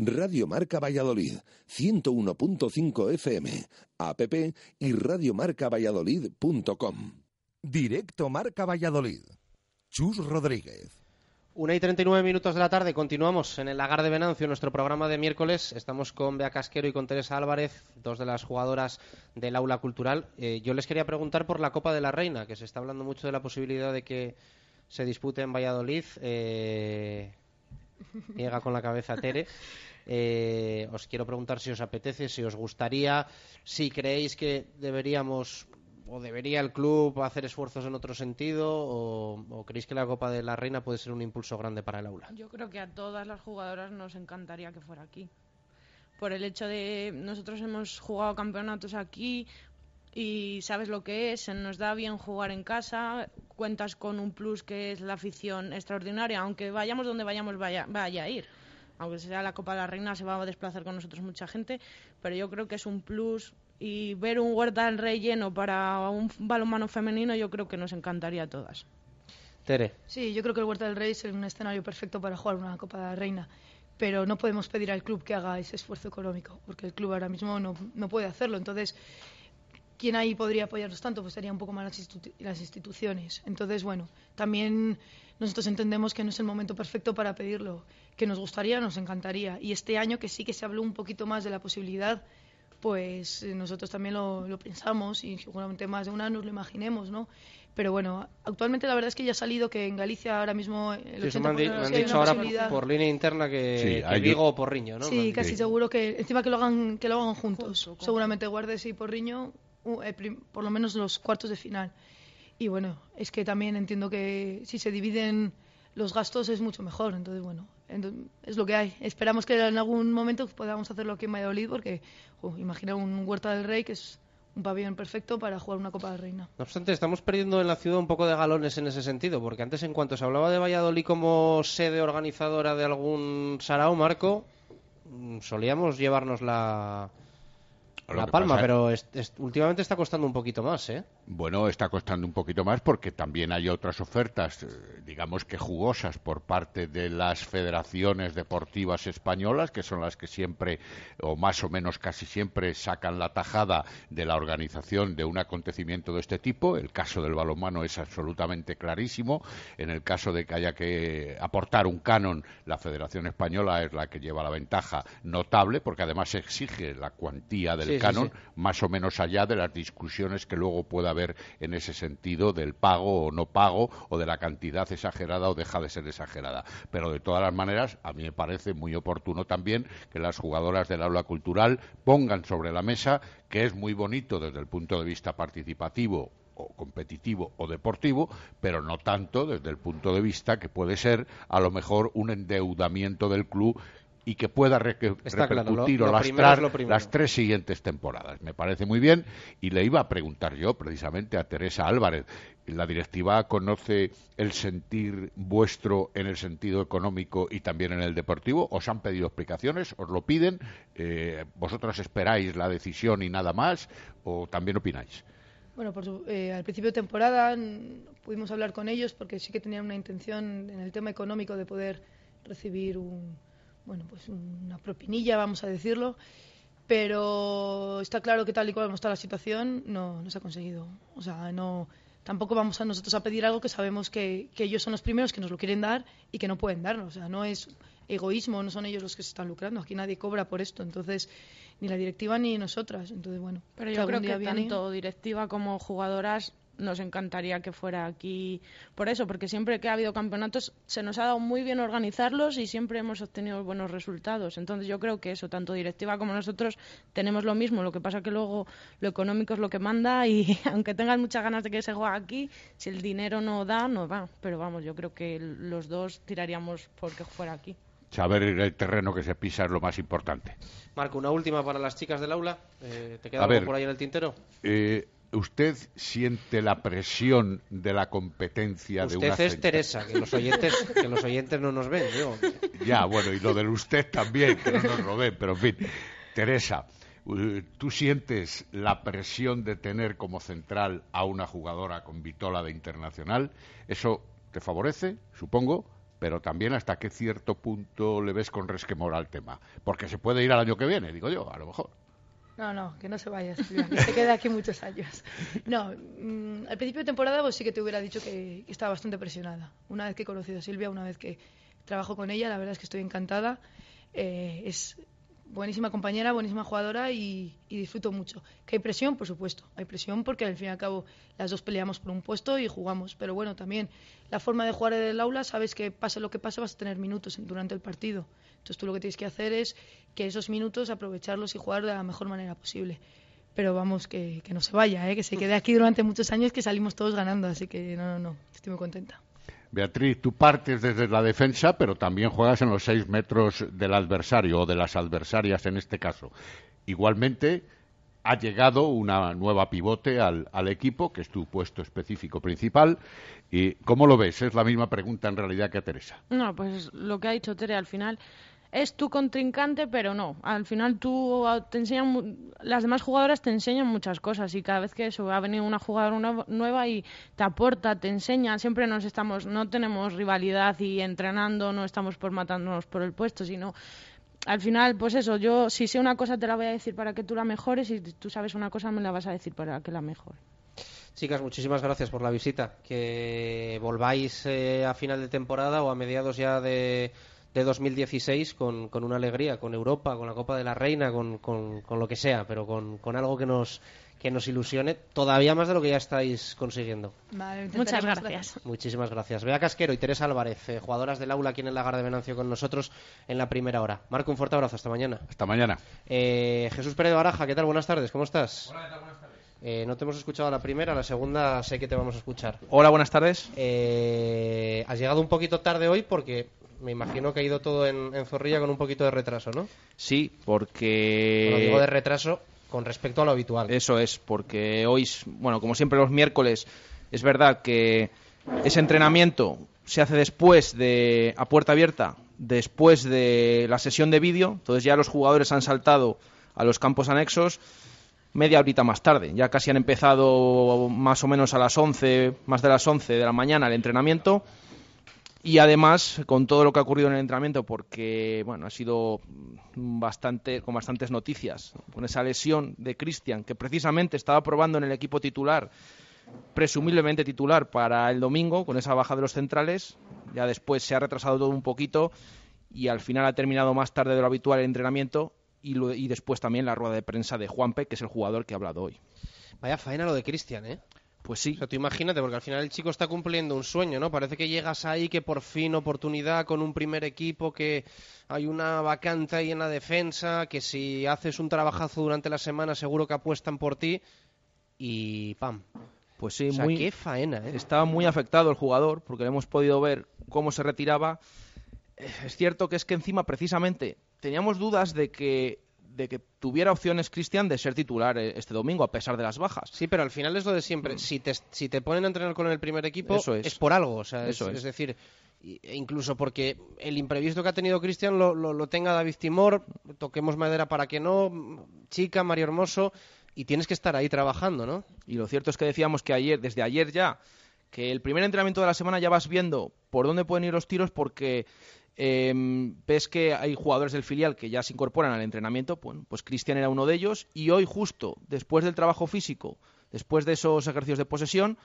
Radio Marca Valladolid, 101.5 FM, app y radiomarcavalladolid.com. Directo Marca Valladolid. Chus Rodríguez. Una y 39 minutos de la tarde, continuamos en el Lagar de Venancio, nuestro programa de miércoles. Estamos con Bea Casquero y con Teresa Álvarez, dos de las jugadoras del aula cultural. Eh, yo les quería preguntar por la Copa de la Reina, que se está hablando mucho de la posibilidad de que se dispute en Valladolid. Eh, llega con la cabeza Tere. Eh, os quiero preguntar si os apetece, si os gustaría, si creéis que deberíamos o debería el club hacer esfuerzos en otro sentido o, o, creéis que la Copa de la Reina puede ser un impulso grande para el aula? Yo creo que a todas las jugadoras nos encantaría que fuera aquí. Por el hecho de nosotros hemos jugado campeonatos aquí y sabes lo que es, se nos da bien jugar en casa, cuentas con un plus que es la afición extraordinaria, aunque vayamos donde vayamos vaya, vaya a ir aunque sea la Copa de la Reina, se va a desplazar con nosotros mucha gente, pero yo creo que es un plus y ver un Huerta del Rey lleno para un balonmano femenino yo creo que nos encantaría a todas. Tere. Sí, yo creo que el Huerta del Rey es un escenario perfecto para jugar una Copa de la Reina. pero no podemos pedir al club que haga ese esfuerzo económico, porque el club ahora mismo no, no puede hacerlo. Entonces, ¿quién ahí podría apoyarnos tanto? Pues serían un poco más las, institu- las instituciones. Entonces, bueno, también nosotros entendemos que no es el momento perfecto para pedirlo, que nos gustaría, nos encantaría. Y este año que sí que se habló un poquito más de la posibilidad, pues eh, nosotros también lo, lo pensamos y seguramente más de una nos lo imaginemos, ¿no? Pero bueno, actualmente la verdad es que ya ha salido que en Galicia ahora mismo el Sí, me han, 80% di- sí me han hay una dicho ahora por línea interna que, Sí, que hay- Vigo o Porriño, ¿no? Sí, casi seguro que encima que lo hagan que lo hagan juntos. Seguramente Guardes y Porriño, eh, por lo menos los cuartos de final. Y bueno, es que también entiendo que si se dividen los gastos es mucho mejor. Entonces, bueno, es lo que hay. Esperamos que en algún momento podamos hacerlo aquí en Valladolid porque jo, imagina un Huerta del Rey que es un pabellón perfecto para jugar una Copa de Reina. No obstante, estamos perdiendo en la ciudad un poco de galones en ese sentido, porque antes en cuanto se hablaba de Valladolid como sede organizadora de algún sarao, Marco, mm, solíamos llevarnos la, Lo la palma, pasa- pero es- es- últimamente está costando un poquito más, ¿eh? Bueno, está costando un poquito más porque también hay otras ofertas, eh, digamos que jugosas, por parte de las federaciones deportivas españolas, que son las que siempre, o más o menos casi siempre, sacan la tajada de la organización de un acontecimiento de este tipo. El caso del balonmano es absolutamente clarísimo. En el caso de que haya que aportar un canon, la Federación Española es la que lleva la ventaja notable, porque además exige la cuantía del Sí, sí, canon sí. más o menos allá de las discusiones que luego pueda haber en ese sentido del pago o no pago o de la cantidad exagerada o deja de ser exagerada. Pero de todas las maneras, a mí me parece muy oportuno también que las jugadoras del aula cultural pongan sobre la mesa que es muy bonito desde el punto de vista participativo o competitivo o deportivo, pero no tanto desde el punto de vista que puede ser a lo mejor un endeudamiento del club y que pueda reque- Está claro, lo- repercutir o lo lastrar las tres siguientes temporadas. Me parece muy bien y le iba a preguntar yo precisamente a Teresa Álvarez. ¿La directiva conoce el sentir vuestro en el sentido económico y también en el deportivo? ¿Os han pedido explicaciones? ¿Os lo piden? Eh, ¿Vosotros esperáis la decisión y nada más? ¿O también opináis? Bueno, por su- eh, al principio de temporada pudimos hablar con ellos porque sí que tenían una intención en el tema económico de poder recibir un, bueno, pues una propinilla, vamos a decirlo, pero está claro que tal y como está la situación no, no se ha conseguido. O sea, no tampoco vamos a nosotros a pedir algo que sabemos que, que ellos son los primeros que nos lo quieren dar y que no pueden darnos. O sea, no es egoísmo, no son ellos los que se están lucrando. Aquí nadie cobra por esto, entonces ni la directiva ni nosotras. Entonces, bueno, Pero yo creo que viene- tanto directiva como jugadoras nos encantaría que fuera aquí por eso, porque siempre que ha habido campeonatos se nos ha dado muy bien organizarlos y siempre hemos obtenido buenos resultados. Entonces yo creo que eso, tanto directiva como nosotros, tenemos lo mismo. Lo que pasa que luego lo económico es lo que manda y [LAUGHS] aunque tengas muchas ganas de que se juegue aquí, si el dinero no da, no va. Pero vamos, yo creo que los dos tiraríamos porque fuera aquí. Saber el terreno que se pisa es lo más importante. Marco, una última para las chicas del aula. Eh, ¿Te queda A algo ver. por ahí en el tintero? Eh, ¿Usted siente la presión de la competencia de Usted una es Teresa, que los oyentes, que los oyentes no nos ven. digo. Ya, bueno, y lo del usted también, que no nos lo ven, pero en fin. Teresa, ¿tú sientes la presión de tener como central a una jugadora con vitola de internacional? ¿Eso te favorece, supongo? Pero también hasta qué cierto punto le ves con resquemor al tema. Porque se puede ir al año que viene, digo yo, a lo mejor. No, no, que no se vaya, Silvia, que se quede aquí muchos años. No, mm, al principio de temporada pues sí que te hubiera dicho que, estaba bastante presionada. Una vez que he conocido a Silvia, una vez que trabajo con ella, la verdad es que estoy encantada. Eh, es buenísima compañera, buenísima jugadora y, y disfruto mucho. ¿Que hay presión? Por supuesto. Hay presión porque al fin y al cabo las dos peleamos por un puesto y jugamos. Pero bueno, también la forma de jugar en el aula, sabes que pase lo que pase vas a tener minutos durante el partido. Entonces tú lo que tienes que hacer es que esos minutos aprovecharlos y jugar de la mejor manera posible. Pero vamos, que, no se vaya, ¿eh? que se quede aquí durante muchos años que salimos todos ganando. Así que no, no, no, estoy muy contenta. Beatriz, tú partes desde la defensa, pero también juegas en los seis metros del adversario o de las adversarias en este caso. Igualmente, ha llegado una nueva pivote al, al equipo, que es tu puesto específico principal. ¿Y cómo lo ves? Es la misma pregunta en realidad que a Teresa. No, pues lo que ha dicho Tere al final es tu contrincante, pero no. Al final tú te enseñan, las demás jugadoras te enseñan muchas cosas y cada vez que eso ha venido una jugadora nueva y te aporta, te enseña, siempre nos estamos, no tenemos rivalidad y entrenando, no estamos por matándonos por el puesto, sino al final, pues eso, yo si sé una cosa te la voy a decir para que tú la mejores y si tú sabes una cosa me la vas a decir para que la mejore. Chicas, muchísimas gracias por la visita. Que volváis eh, a final de temporada o a mediados ya de, de 2016 con, con, una alegría, con Europa, con la Copa de la Reina, con, con, con lo que sea, pero con, algo que nos, que nos ilusione todavía más de lo que ya estáis consiguiendo. Muchas gracias. Muchísimas gracias. Bea Casquero y Teresa Álvarez, eh, jugadoras del aula aquí en el Lagar de Venancio con nosotros en la primera hora. Marco, un fuerte abrazo. Hasta mañana. Hasta mañana. Eh, Jesús Pérez de Baraja, ¿qué tal? Buenas tardes. ¿Cómo estás? Hola, ¿qué tal? Buenas tardes. Eh, no te hemos escuchado la primera, la segunda sé que te vamos a escuchar. Hola, buenas tardes. has llegado un poquito tarde hoy porque me imagino que ha ido todo en, Zorrilla con un poquito de retraso, ¿no? Sí, porque... Bueno, digo de retraso con respecto a lo habitual. Eso es, porque hoy, bueno, como siempre los miércoles, es verdad que ese entrenamiento se hace después de, a puerta abierta, después de la sesión de vídeo, entonces ya los jugadores han saltado a los campos anexos media horita más tarde. Ya casi han empezado más o menos a las 11, más de las 11 de la mañana el entrenamiento y además, con todo lo que ha ocurrido en el entrenamiento, porque bueno, ha sido bastante, con bastantes noticias, con esa lesión de Cristian, que precisamente estaba probando en el equipo titular, presumiblemente titular para el domingo, con esa baja de los centrales, ya después se ha retrasado todo un poquito y al final ha terminado más tarde de lo habitual el entrenamiento y, y después también la rueda de prensa de Juanpe, que es el jugador que ha hablado hoy. Vaya faena lo de Cristian, ¿eh? Pues sí. O sea, tú imagínate, porque al final el chico está cumpliendo un sueño, ¿no? Parece que llegas ahí, que por fin oportunidad con un primer equipo, que hay una vacante ahí en la defensa, que si haces un trabajazo durante la semana seguro que apuestan por ti y ¡pam! Pues sí, o sea, muy, qué faena, ¿eh? Estaba muy afectado el jugador, porque hemos podido ver cómo se retiraba. Es cierto que es que encima, precisamente, teníamos dudas de que de que tuviera opciones Cristian de ser titular eh, este domingo a pesar de las bajas. Sí, pero al final es lo de siempre. Mm. Si, te, si te ponen a entrenar con el primer equipo es. por algo. O sea, Eso es, decir, e incluso porque el imprevisto que ha tenido Cristian lo, lo, tenga David Timor, toquemos madera para que no, Chica, Mario Hermoso, y tienes que estar ahí trabajando, ¿no? Y lo cierto es que decíamos que ayer, desde ayer ya, que el primer entrenamiento de la semana ya vas viendo por dónde pueden ir los tiros porque eh, ves que hay jugadores del filial que ya se incorporan al entrenamiento, pues, pues Cristian era uno de ellos y hoy justo después del trabajo físico, después de esos ejercicios de posesión,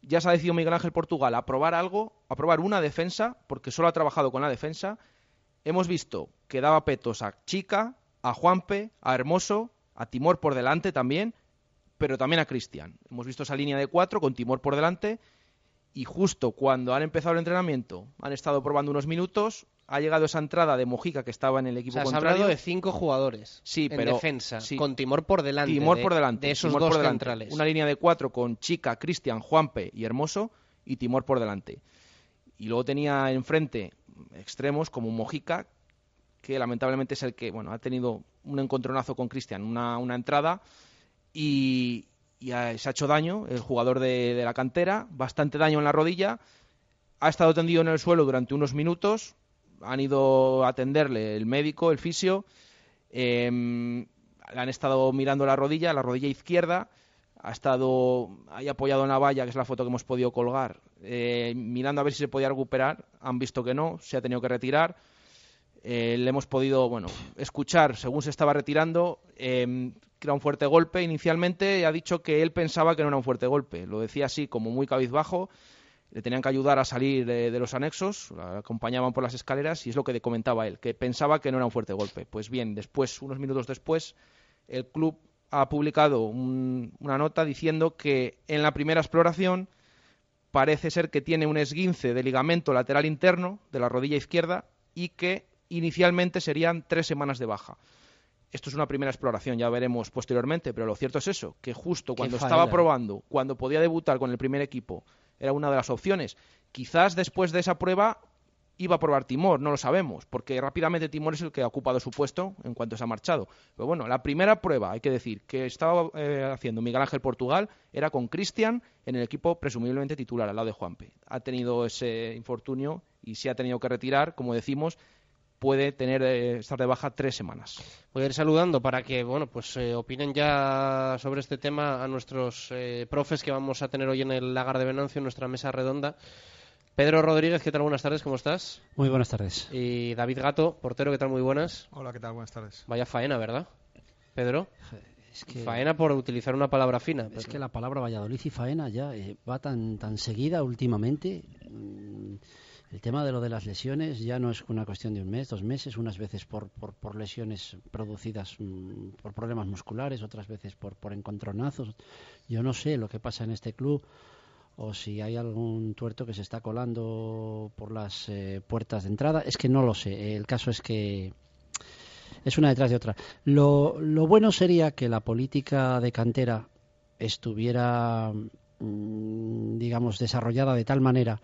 ya se ha decidido Miguel Ángel Portugal a probar algo, a probar una defensa, porque solo ha trabajado con la defensa. Hemos visto que daba petos a Chica, a Juanpe, a Hermoso, a Timor por delante también, pero también a Cristian. Hemos visto esa línea de cuatro con Timor por delante y justo cuando han empezado el entrenamiento, han estado probando unos minutos, ha llegado esa entrada de Mojica que estaba en el equipo o sea, contrario. Has hablado de cinco jugadores sí, en pero, defensa, con Timor por delante. Timor de, por delante. De esos dos centrales. Una línea de cuatro con Chica, Cristian, Juanpe y Hermoso y Timor por delante. Y luego tenía enfrente extremos como Mojica, que lamentablemente es el que bueno ha tenido un encontronazo con Cristian, una, una entrada y, y se ha hecho daño. El jugador de, la cantera, bastante daño en la rodilla, ha estado tendido en el suelo durante unos minutos, han ido a atenderle el médico, el fisio, em, le han estado mirando la rodilla, la rodilla izquierda, ha estado ahí apoyado en la valla, que es la foto que hemos podido colgar, eh, mirando a ver si se podía recuperar, han visto que no, se ha tenido que retirar. Eh, le hemos podido, bueno, escuchar según se estaba retirando, em, que era un fuerte golpe inicialmente, ha dicho que él pensaba que no era un fuerte golpe. Lo decía así, como muy cabizbajo. Le tenían que ayudar a salir de, los anexos, la acompañaban por las escaleras y es lo que comentaba él, que pensaba que no era un fuerte golpe. Pues bien, después, unos minutos después, el club ha publicado una nota diciendo que en la primera exploración parece ser que tiene un esguince de ligamento lateral interno de la rodilla izquierda y que inicialmente serían tres semanas de baja. Esto es una primera exploración, ya veremos posteriormente, pero lo cierto es eso, que justo cuando estaba probando, cuando podía debutar con el primer equipo, era una de las opciones. Quizás después de esa prueba iba a probar Timor, no lo sabemos, porque rápidamente Timor es el que ha ocupado su puesto en cuanto se ha marchado. Pero bueno, la primera prueba, hay que decir, que estaba eh, haciendo Miguel Ángel Portugal era con Cristian en el equipo presumiblemente titular al lado de Juanpe. Ha tenido ese infortunio y se ha tenido que retirar, como decimos, puede tener eh, estar de baja tres semanas. Voy a ir saludando para que bueno pues eh, opinen ya sobre este tema a nuestros eh, profes que vamos a tener hoy en el Lagar de Venancio, en nuestra mesa redonda. Pedro Rodríguez, ¿qué tal? Buenas tardes, ¿cómo estás? Muy buenas tardes. Y David Gato, portero, ¿qué tal? Muy buenas. Hola, ¿qué tal? Buenas tardes. Vaya faena, ¿verdad? Pedro. Faena por utilizar una palabra fina. Es que la palabra Valladolid y faena ya va tan, tan seguida últimamente. Mm, el tema de lo de las lesiones ya no es una cuestión de un mes, dos meses, unas veces por, por, por lesiones producidas mm, por problemas musculares, otras veces por, por encontronazos. Yo no sé lo que pasa en este club o si hay algún tuerto que se está colando por las eh, puertas de entrada. Es que no lo sé. El caso es que es una detrás de otra. Lo, lo bueno sería que la política de cantera estuviera, mm, digamos, desarrollada de tal manera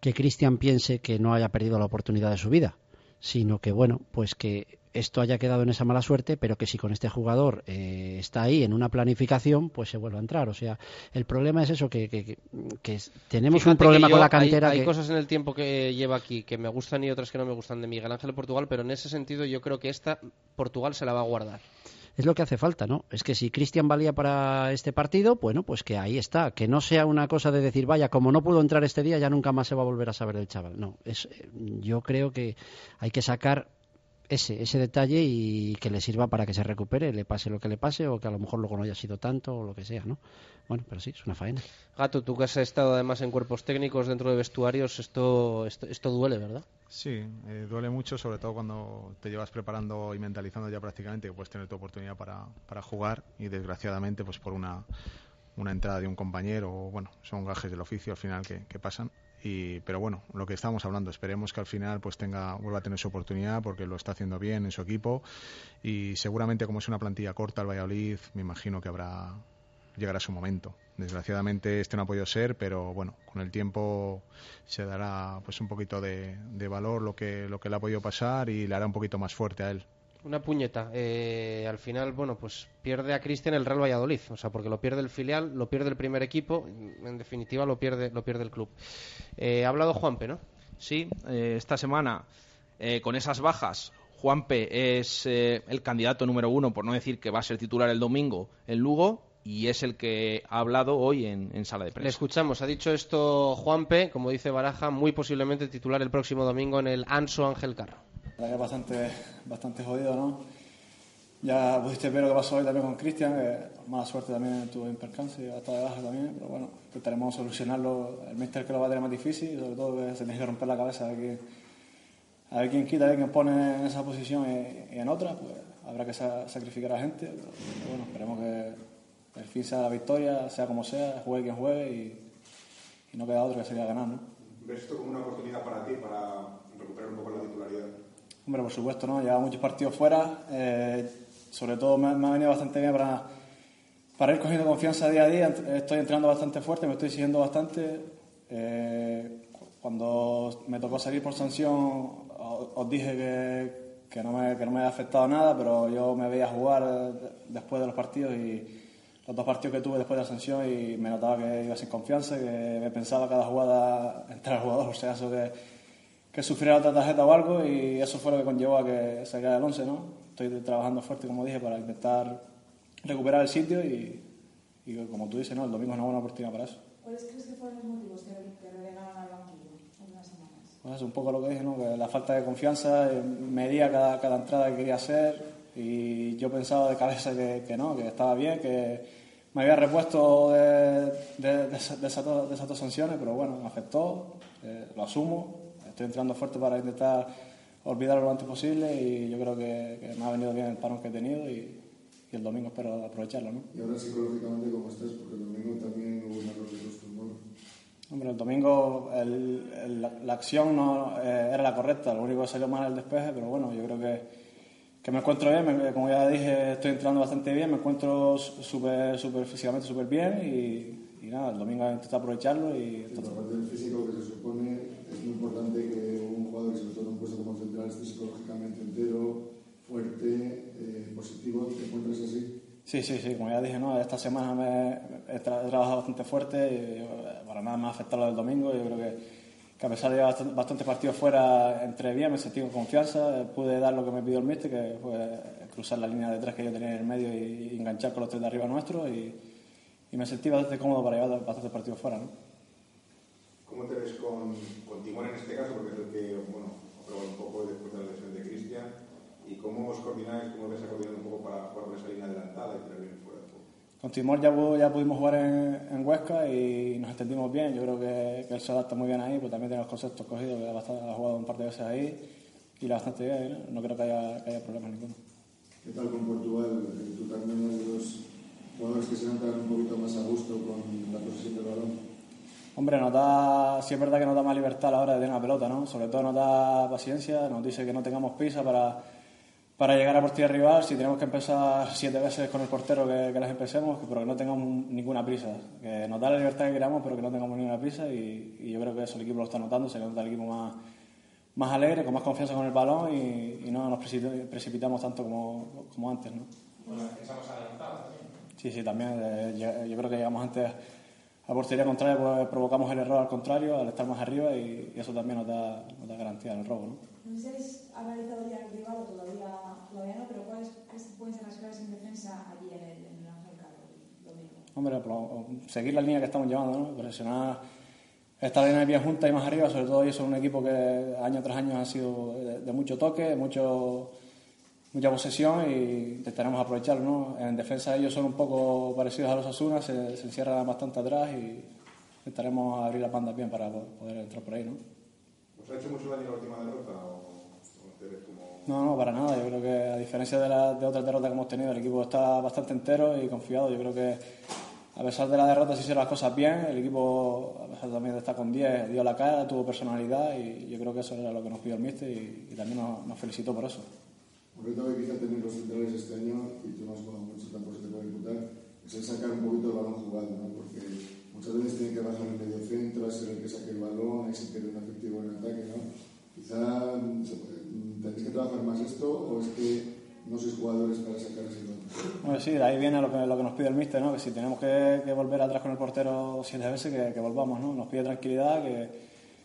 que Cristian piense que no haya perdido la oportunidad de su vida, sino que, bueno, pues que esto haya quedado en esa mala suerte, pero que si con este jugador eh, está ahí en una planificación, pues se vuelve a entrar. O sea, el problema es eso, que, que, tenemos un problema con la cantera. Hay, cosas en el tiempo que lleva aquí que me gustan y otras que no me gustan de Miguel Ángel Portugal, pero en ese sentido yo creo que esta Portugal se la va a guardar es lo que hace falta, ¿no? Es que si Cristian valía para este partido, bueno, pues que ahí está, que no sea una cosa de decir, vaya, como no pudo entrar este día, ya nunca más se va a volver a saber del chaval. No, es, yo creo que hay que sacar ese, ese detalle y que le sirva para que se recupere, le pase lo que le pase o que a lo mejor luego no haya sido tanto o lo que sea, ¿no? Bueno, pero sí, es una faena. Gato, tú que has estado además en cuerpos técnicos dentro de vestuarios, esto, esto, duele, ¿verdad? Sí, eh, duele mucho, sobre todo cuando te llevas preparando y mentalizando ya prácticamente que puedes tener tu oportunidad para, para jugar y desgraciadamente pues por una, una entrada de un compañero o bueno, son gajes del oficio al final que, que pasan pero bueno, lo que estamos hablando, esperemos que al final pues tenga, vuelva a tener su oportunidad porque lo está haciendo bien en su equipo y seguramente como es una plantilla corta el Valladolid, me imagino que habrá llegará su momento. Desgraciadamente este no ha podido ser, pero bueno, con el tiempo se dará pues un poquito de, de valor lo que, lo que le ha podido pasar y le hará un poquito más fuerte a él. Una puñeta. Eh, al final, bueno, pues pierde a Cristian el Real Valladolid. O sea, porque lo pierde el filial, lo pierde el primer equipo, en definitiva lo pierde, lo pierde el club. Eh, ha hablado Juanpe, ¿no? Sí, eh, esta semana, con esas bajas, Juanpe es el candidato número uno, por no decir que va a ser titular el domingo en Lugo, y es el que ha hablado hoy en, sala de prensa. Le escuchamos, ha dicho esto Juanpe, como dice Baraja, muy posiblemente titular el próximo domingo en el Anso Ángel Carro. La verdad que bastante, bastante jodido, ¿no? Ya pudiste ver lo que pasó hoy también con Cristian, que mala suerte también tuvo en percance hasta de baja también, pero bueno, intentaremos solucionarlo. El míster que lo va a tener más difícil y sobre todo que se tiene que romper la cabeza a ver quién quita, a ver quién pone en esa posición y, en otra, pues habrá que sacrificar a gente. Pero, bueno, esperemos que el fin sea la victoria, sea como sea, juegue quien juegue y, y no queda otro que sería ganar, ¿no? ¿Ves esto como una oportunidad para ti, para recuperar un poco la titularidad? Hombre, por supuesto, ¿no? Lleva muchos partidos fuera. Eh, sobre todo me, ha venido bastante bien para, para ir cogiendo confianza día a día. Estoy entrenando bastante fuerte, me estoy siguiendo bastante. Eh, cuando me tocó salir por sanción, os, dije que, que, no me, que no me había afectado nada, pero yo me veía jugar después de los partidos y los dos partidos que tuve después de la sanción y me notaba que iba sin confianza, que me pensaba cada jugada entre el jugador, o sea, eso que que sufriera otra tarjeta o algo y eso fue lo que conllevó a que saliera el 11, ¿no? Estoy trabajando fuerte, como dije, para intentar recuperar el sitio y, y como tú dices, ¿no? El domingo es una buena oportunidad para eso. ¿Cuáles crees que fueron los motivos que relegaron al banquillo en unas semanas? Pues es un poco lo que dije, ¿no? Que la falta de confianza, eh, medía cada, cada entrada que quería hacer y yo pensaba de cabeza que, que no, que estaba bien, que me había repuesto de, de, de, esas, dos sanciones, pero bueno, me afectó, eh, lo asumo estoy entrando fuerte para intentar olvidarlo lo antes posible y yo creo que, me ha venido bien el parón que he tenido y, el domingo espero aprovecharlo. ¿no? ¿Y ahora psicológicamente cómo estás? Porque el domingo también hubo un error de. Hombre, el domingo el, la, acción no eh, era la correcta, lo único que salió mal es el despeje, pero bueno, yo creo que, que me encuentro bien, como ya dije, estoy entrando bastante bien, me encuentro super, super, físicamente súper bien y, y, nada, el domingo intentar aprovecharlo y... y físico que se supone muy importante que un jugador, que sobre todo en un puesto como central, esté psicológicamente entero, fuerte, eh, positivo. ¿Te encuentras así? Sí, sí, sí. Como ya dije, esta semana he, trabajado bastante fuerte y para nada me ha afectado lo del domingo. Yo creo que, a pesar de llevar bastantes partidos fuera, entré bien, me sentí con confianza, pude dar lo que me pidió el míster, que fue cruzar la línea de tres que yo tenía en el medio y, enganchar con los tres de arriba nuestros y, y, me sentí bastante cómodo para llevar bastantes partidos fuera. ¿no? ¿Cómo te ves con, con Timón en este caso? Porque es el que, bueno, ha un poco después de la lesión de Cristian. ¿Y cómo os coordináis, cómo ves a coordinar un poco para jugar con esa línea adelantada y tirar bien fuera? Con Timor ya, ya pudimos jugar en, Huesca y nos entendimos bien. Yo creo que, él se adapta muy bien ahí, pero también tiene los conceptos cogidos, que ha, jugado un par de veces ahí y la bastante bien. ¿no? creo que haya, que haya problemas ninguno. ¿Qué tal con Portugal? Tú también eres de los jugadores que se notan un poquito más a gusto con la posesión del balón. Hombre, nos da, sí es verdad que nos da más libertad a la hora de tener la pelota, ¿no? Sobre todo nos da paciencia, nos dice que no tengamos prisa para para llegar a portería rival, si tenemos que empezar siete veces con el portero que, que las empecemos, pero que no tengamos ninguna prisa. Que nos da la libertad que queramos, pero que no tengamos ninguna prisa y, yo creo que eso el equipo lo está notando, se nota el equipo más, más alegre, con más confianza con el balón y, no nos precipitamos tanto como, como antes. ¿no? Bueno, empezamos adelantados Sí, sí, también. Eh, yo creo que llegamos antes a portería contraria, pues provocamos el error al contrario, al estar más arriba y, eso también nos da, nos da garantía del robo. ¿no? No sé si habéis analizado ya el rival o todavía, todavía no, pero ¿cuáles pueden ser las claves en defensa allí en el, en el Ángel Carlos domingo? Hombre, seguir la línea que estamos llevando, ¿no? presionar esta línea bien junta y más arriba, sobre todo ellos son un equipo que año tras año ha sido de, mucho toque, mucho, mucha posesión y intentaremos aprovecharlo. ¿no? En defensa ellos son un poco parecidos a los Asunas, se, se encierran bastante atrás y intentaremos abrir las bandas bien para poder entrar por ahí. ¿no? ¿Os ha hecho mucho daño la última derrota o, No, no, para nada. Yo creo que a diferencia de, la, de otras derrotas que hemos tenido, el equipo está bastante entero y confiado. Yo creo que a pesar de la derrota se hicieron las cosas bien. El equipo, a pesar también de estar con 10, dio la cara, tuvo personalidad y yo creo que eso era lo que nos pidió el míster y, también nos, felicitó por eso. Un reto que quizá tener los centrales este año, y tú no has jugado mucho tampoco se te puede imputar, es el sacar un poquito el balón jugado, ¿no? porque muchas veces tiene que bajar el medio centro, ser el que saque el balón, es el que un efectivo en ataque, ¿no? Quizá mm, tenéis que trabajar más esto o es que no sois jugadores para sacar ese balón. Bueno, sí, de ahí viene lo que, lo que nos pide el míster, ¿no? Que si tenemos que, que volver atrás con el portero siete veces, que, que, volvamos, ¿no? Nos pide tranquilidad, que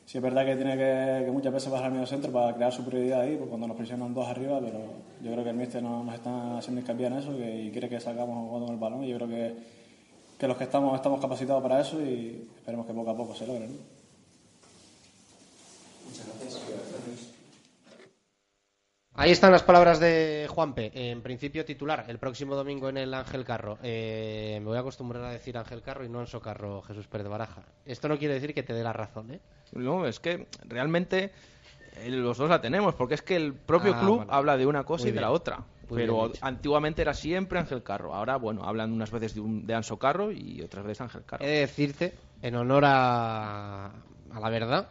si es verdad que tiene que, muchas veces bajar al medio centro para crear superioridad ahí, pues cuando nos presionan dos arriba, pero yo creo que el míster no, nos está haciendo hincapié en eso y quiere que salgamos jugando con el balón yo creo que que los que estamos estamos capacitados para eso y esperemos que poco a poco se logre. Muchas gracias. Ahí están las palabras de Juanpe. En principio titular, el próximo domingo en el Ángel Carro. Eh, me voy a acostumbrar a decir Ángel Carro y no Anso Carro, Jesús Pérez Baraja. Esto no quiere decir que te dé la razón, ¿eh? No, es que realmente eh, los dos la tenemos, porque es que el propio ah, club habla de una cosa y de la otra pero antiguamente era siempre Ángel Carro. Ahora, bueno, hablan unas veces de, un, de Anso Carro y otras veces Ángel Carro. He de decirte, en honor a, a la verdad,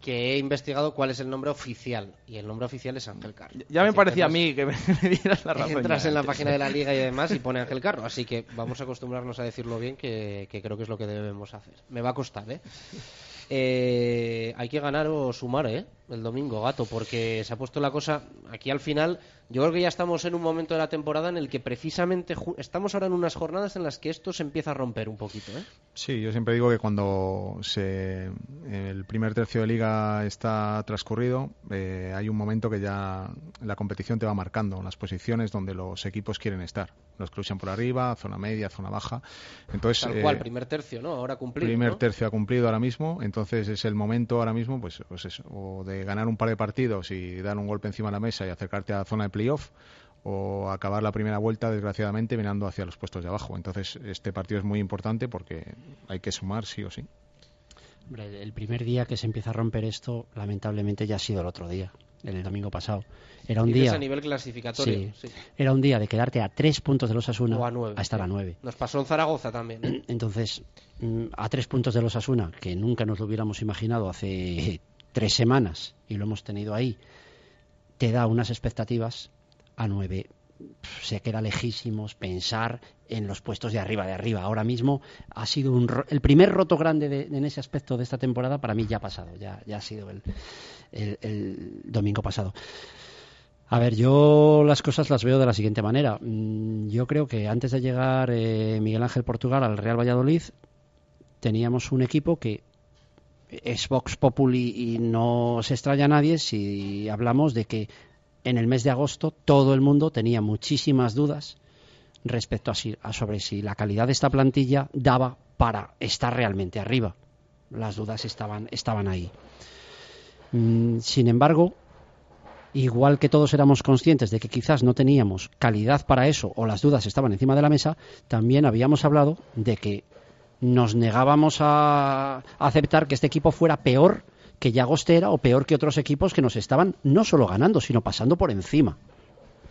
que he investigado cuál es el nombre oficial y el nombre oficial es Ángel Carro. Ya me parecía a mí que [LAUGHS] me, dieras la razón. Entras en la página de la liga y demás y pone Ángel Carro, así que [LAUGHS] vamos a acostumbrarnos a decirlo bien, que, que creo que es lo que debemos hacer. Me va a costar, ¿eh? [LAUGHS] Eh, hay que ganar o sumar, ¿eh? El domingo, gato, porque se ha puesto la cosa aquí al final. Yo creo que ya estamos en un momento de la temporada en el que precisamente estamos ahora en unas jornadas en las que esto se empieza a romper un poquito, ¿eh? Sí, yo siempre digo que cuando el primer tercio de liga está transcurrido, eh, hay un momento que ya la competición te va marcando las posiciones donde los equipos quieren estar. Los que luchan por arriba, zona media, zona baja. Entonces, Tal cual, eh, primer tercio, ¿no? Ahora cumplido. Primer tercio ha cumplido ahora mismo, entonces es el momento ahora mismo, pues, pues eso, o de ganar un par de partidos y dar un golpe encima de la mesa y acercarte a la zona de playoff, o acabar la primera vuelta, desgraciadamente, mirando hacia los puestos de abajo. Entonces, este partido es muy importante porque hay que sumar sí o sí. el primer día que se empieza a romper esto, lamentablemente, ya ha sido el otro día, el domingo pasado. Era un día. a nivel clasificatorio. Sí, Era un día de quedarte a tres puntos de los Asuna a, estar a nueve. Nos pasó en Zaragoza también. ¿eh? Entonces, mm, a tres puntos de los Asuna, que nunca nos lo hubiéramos imaginado hace tres semanas y lo hemos tenido ahí, te da unas expectativas a nueve se queda lejísimos pensar en los puestos de arriba de arriba. Ahora mismo ha sido un el primer roto grande en ese aspecto de esta temporada para mí ya ha pasado, ya, ha sido el, el, domingo pasado. A ver, yo las cosas las veo de la siguiente manera. Mm, yo creo que antes de llegar eh, Miguel Ángel Portugal al Real Valladolid teníamos un equipo que es Vox Populi y no se extraña a nadie si hablamos de que en el mes de agosto todo el mundo tenía muchísimas dudas respecto a, si, a sobre si la calidad de esta plantilla daba para estar realmente arriba. Las dudas estaban, estaban ahí. Mm, sin embargo, igual que todos éramos conscientes de que quizás no teníamos calidad para eso o las dudas estaban encima de la mesa, también habíamos hablado de que nos negábamos a aceptar que este equipo fuera peor que Llagostera o peor que otros equipos que nos estaban no solo ganando, sino pasando por encima.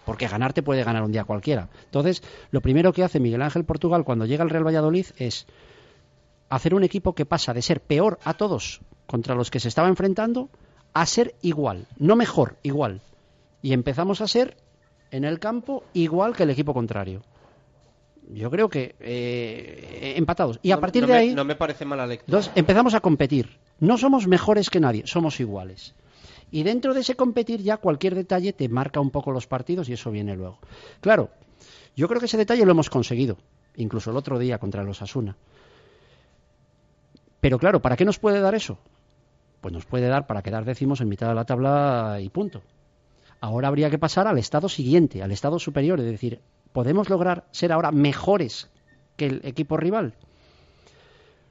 Porque ganar te puede ganar un día cualquiera. Entonces, lo primero que hace Miguel Ángel Portugal cuando llega al Real Valladolid es hacer un equipo que pasa de ser peor a todos contra los que se estaba enfrentando a ser igual, no mejor, igual. Y empezamos a ser en el campo igual que el equipo contrario. Yo creo que eh, empatados. Y a No- partir no de me- ahí no me parece mala lectura. empezamos a competir. No somos mejores que nadie, somos iguales. Y dentro de ese competir ya cualquier detalle te marca un poco los partidos y eso viene luego. Claro, yo creo que ese detalle lo hemos conseguido, incluso el otro día contra los Asuna. Pero claro, ¿para qué nos puede dar eso? Pues nos puede dar para quedar décimos en mitad de la tabla y punto. Ahora habría que pasar al estado siguiente, al estado superior, es decir, ¿podemos lograr ser ahora mejores que el equipo rival?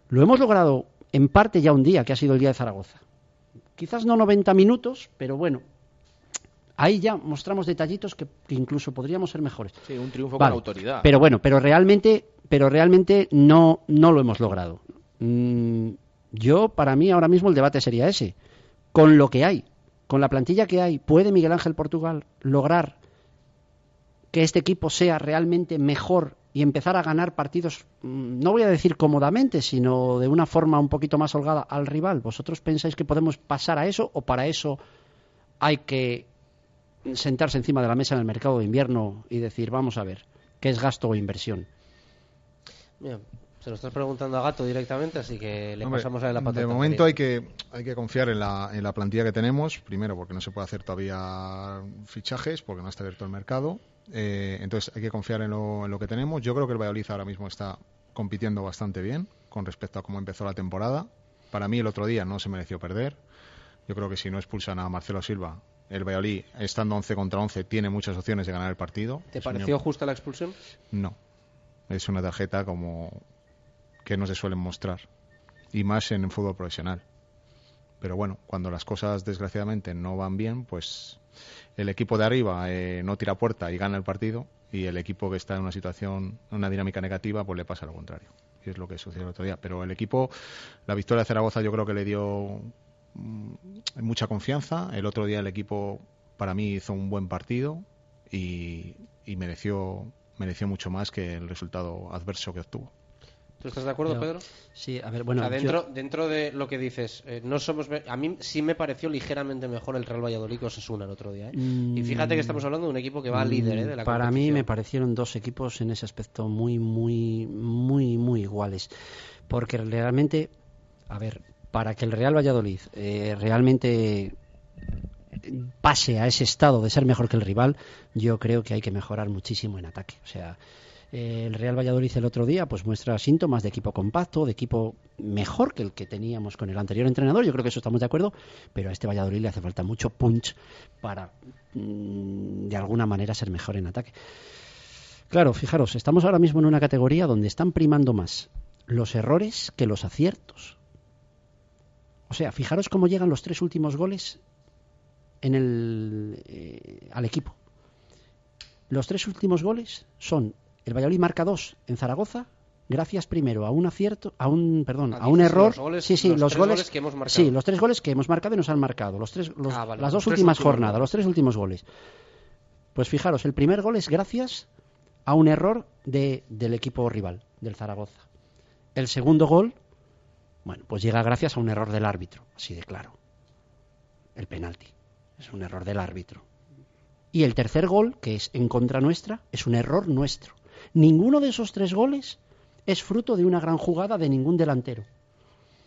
Lo hemos logrado en parte ya un día, que ha sido el día de Zaragoza. Quizás no 90 minutos, pero bueno, ahí ya mostramos detallitos que, que incluso podríamos ser mejores. Sí, un triunfo Vale, con autoridad. Pero bueno, pero realmente, pero realmente no, no lo hemos logrado. Mm, yo, para mí, ahora mismo el debate sería ese. Con lo que hay, con la plantilla que hay, ¿puede Miguel Ángel Portugal lograr que este equipo sea realmente mejor y empezar a ganar partidos, mm, no voy a decir cómodamente, sino de una forma un poquito más holgada al rival? ¿Vosotros pensáis que podemos pasar a eso o para eso hay que sentarse encima de la mesa en el mercado de invierno y decir, vamos a ver, qué es gasto o inversión? Se lo estás preguntando a Gato directamente, así que le Hombre, pasamos a él la patata. De momento hay que, hay que confiar en la, en la plantilla que tenemos, primero porque no se puede hacer todavía fichajes, porque no está abierto el mercado. Eh, entonces hay que confiar en lo, en lo que tenemos. Yo creo que el Valladolid ahora mismo está compitiendo bastante bien con respecto a cómo empezó la temporada. Para mí el otro día no se mereció perder. Yo creo que si no expulsan a Marcelo Silva, el Valladolid, estando 11 contra 11, tiene muchas opciones de ganar el partido. ¿Te Es un- pareció justa la expulsión? no. Es una tarjeta como que no se suelen mostrar. Y más en el fútbol profesional. Pero bueno, cuando las cosas desgraciadamente no van bien, pues el equipo de arriba eh, no tira puerta y gana el partido. Y el equipo que está en una situación, una dinámica negativa, pues le pasa lo contrario. Y es lo que sucedió el otro día. Pero el equipo, la victoria de Zaragoza yo creo que le dio mm, mucha confianza. El otro día el equipo para mí hizo un buen partido y, y mereció mereció mucho más que el resultado adverso que obtuvo. ¿Tú estás de acuerdo, Pedro? Sí, a ver, bueno, O sea, yo- dentro, de lo que dices, eh, no somos a mí sí me pareció ligeramente mejor el Real Valladolid que Osasuna el otro día. ¿eh? Y fíjate que estamos hablando de un equipo que va Mm, líder ¿eh? de la Para mí me parecieron dos equipos en ese aspecto muy, muy, muy, muy iguales. Porque realmente, a ver, para que el Real Valladolid eh, realmente pase a ese estado de ser mejor que el rival, yo creo que hay que mejorar muchísimo en ataque. O sea, el Real Valladolid el otro día pues muestra síntomas de equipo compacto, de equipo mejor que el que teníamos con el anterior entrenador, yo creo que eso estamos de acuerdo, pero a este Valladolid le hace falta mucho punch para mm, de alguna manera ser mejor en ataque. Claro, fijaros, estamos ahora mismo en una categoría donde están primando más los errores que los aciertos. O sea, fijaros cómo llegan los tres últimos goles en el, eh, al equipo. Los tres últimos goles son el Valladolid marca dos en Zaragoza, gracias primero a un acierto, a un perdón, Ah, a un error. los goles- sí, sí, los los, tres goles, goles que hemos marcado. Sí, los tres goles que hemos marcado y nos han marcado. Los tres, los- Ah, vale, las dos últimas últimos jornadas, los tres últimos goles. Pues fijaros, el primer gol es gracias a un error de, del equipo rival, del Zaragoza. El segundo gol, bueno, pues llega gracias a un error del árbitro, así de claro. El penalti. Es un error del árbitro. Y el tercer gol, que es en contra nuestra, es un error nuestro. Ninguno de esos tres goles es fruto de una gran jugada de ningún delantero.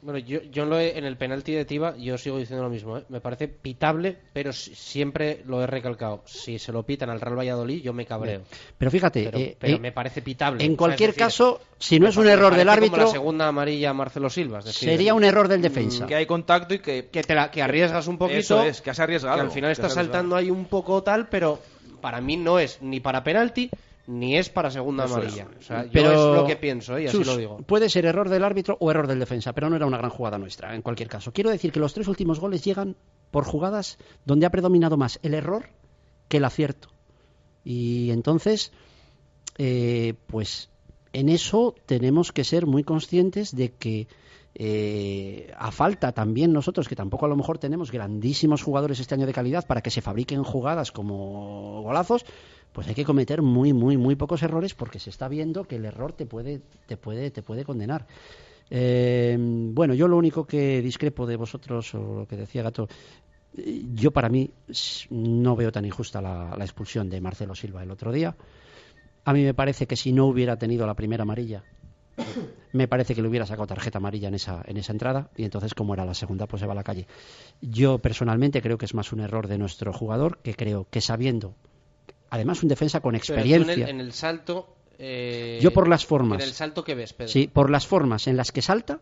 Bueno, yo, yo en, lo he- en el penalti de Tiba yo sigo diciendo lo mismo. ¿eh? Me parece pitable, pero si- siempre lo he recalcado. Si se lo pitan al Real Valladolid, yo me cabreo. Pero fíjate, Pero, eh, pero eh, me parece pitable. en cualquier decir, caso, si no es un error del parece como árbitro, la segunda amarilla a Marcelo Silva. es decir, sería un error del defensa. Que hay contacto y que... Que, te la- que arriesgas un poquito. Eso es, que has arriesgado. Que al final arriesgado. saltando ahí un poco tal, pero para mí no es ni para penalti ni es para segunda Eso es. amarilla. O sea, yo Pero, es lo que pienso ¿eh? y así Chus, lo digo. Puede ser error del árbitro o error del defensa, pero no era una gran jugada nuestra, en cualquier caso. Quiero decir que los tres últimos goles llegan por jugadas donde ha predominado más el error que el acierto. Y entonces, eh, pues en eso tenemos que ser muy conscientes de que eh, a falta también nosotros, que tampoco a lo mejor tenemos grandísimos jugadores este año de calidad para que se fabriquen jugadas como golazos, pues hay que cometer muy, muy, muy pocos errores porque se está viendo que el error te puede, te puede, te puede condenar. Eh, bueno, yo lo único que discrepo de vosotros, o lo que decía Gato, eh, yo para mí no veo tan injusta la, la expulsión de Marcelo Silva el otro día. A mí me parece que si no hubiera tenido la primera amarilla, me parece que le hubiera sacado tarjeta amarilla en esa, en esa entrada y entonces como era la segunda pues se va a la calle. Yo personalmente creo que es más un error de nuestro jugador que creo que sabiendo, además un defensa con Pero tú en experiencia. el, en el salto. eh, Yo por las formas. En el salto que ves, Pedro. Sí, por las formas en las que salta.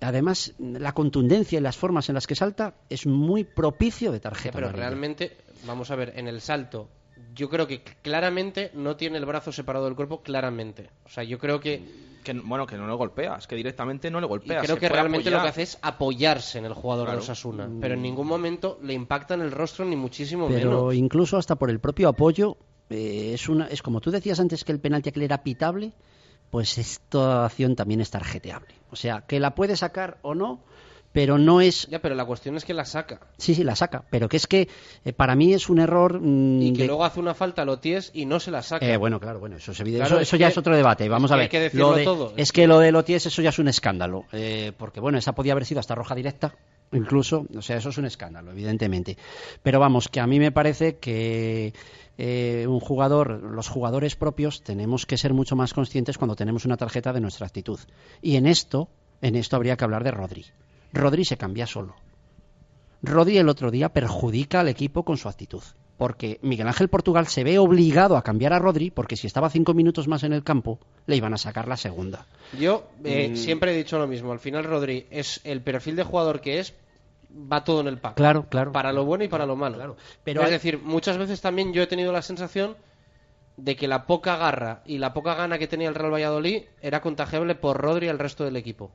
Además, la contundencia en las formas en las que salta es muy propicio de tarjeta. pero amarilla. realmente, vamos a ver, en el salto, yo creo que claramente no tiene el brazo separado del cuerpo, claramente. O sea, yo creo que. Que, bueno, que no le golpea, es que directamente no le Y golpea. creo que realmente lo que hace es apoyarse en el jugador Claro. de Osasuna. Pero en ningún momento le impacta en el rostro, ni muchísimo Pero menos. incluso hasta por el propio apoyo, eh, es, una, es como tú decías antes que el penalti aquel era pitable, pues esta acción también es tarjeteable. O sea, que la puede sacar o no, pero no es... Ya, pero la cuestión es que la saca. Sí, sí, la saca, pero que es que eh, para mí es un error... mm, Y que de- luego hace una falta a Loties y no se la saca. Eh, bueno, claro, bueno, eso es evidente. Claro, eso es eso ya es otro debate. Vamos a ver. hay que decirlo lo de- todo. Es que lo de Loties, eso ya es un escándalo. Eh, porque, bueno, esa podía haber sido hasta roja directa, incluso. O sea, eso es un escándalo, evidentemente. Pero vamos, que a mí me parece que eh, un jugador, los jugadores propios, tenemos que ser mucho más conscientes cuando tenemos una tarjeta de nuestra actitud. Y en esto, en esto habría que hablar de Rodri. Rodri se cambia solo. Rodri el otro día perjudica al equipo con su actitud. Porque Miguel Ángel Portugal se ve obligado a cambiar a Rodri porque si estaba cinco minutos más en el campo le iban a sacar la segunda. Yo eh, Mm. siempre he dicho lo mismo. Al final, Rodri es el perfil de jugador que es, va todo en el pack. Claro, claro. Para lo bueno y para lo malo. Pero es hay- decir, muchas veces también yo he tenido la sensación de que la poca garra y la poca gana que tenía el Real Valladolid era contagiable por Rodri al resto del equipo.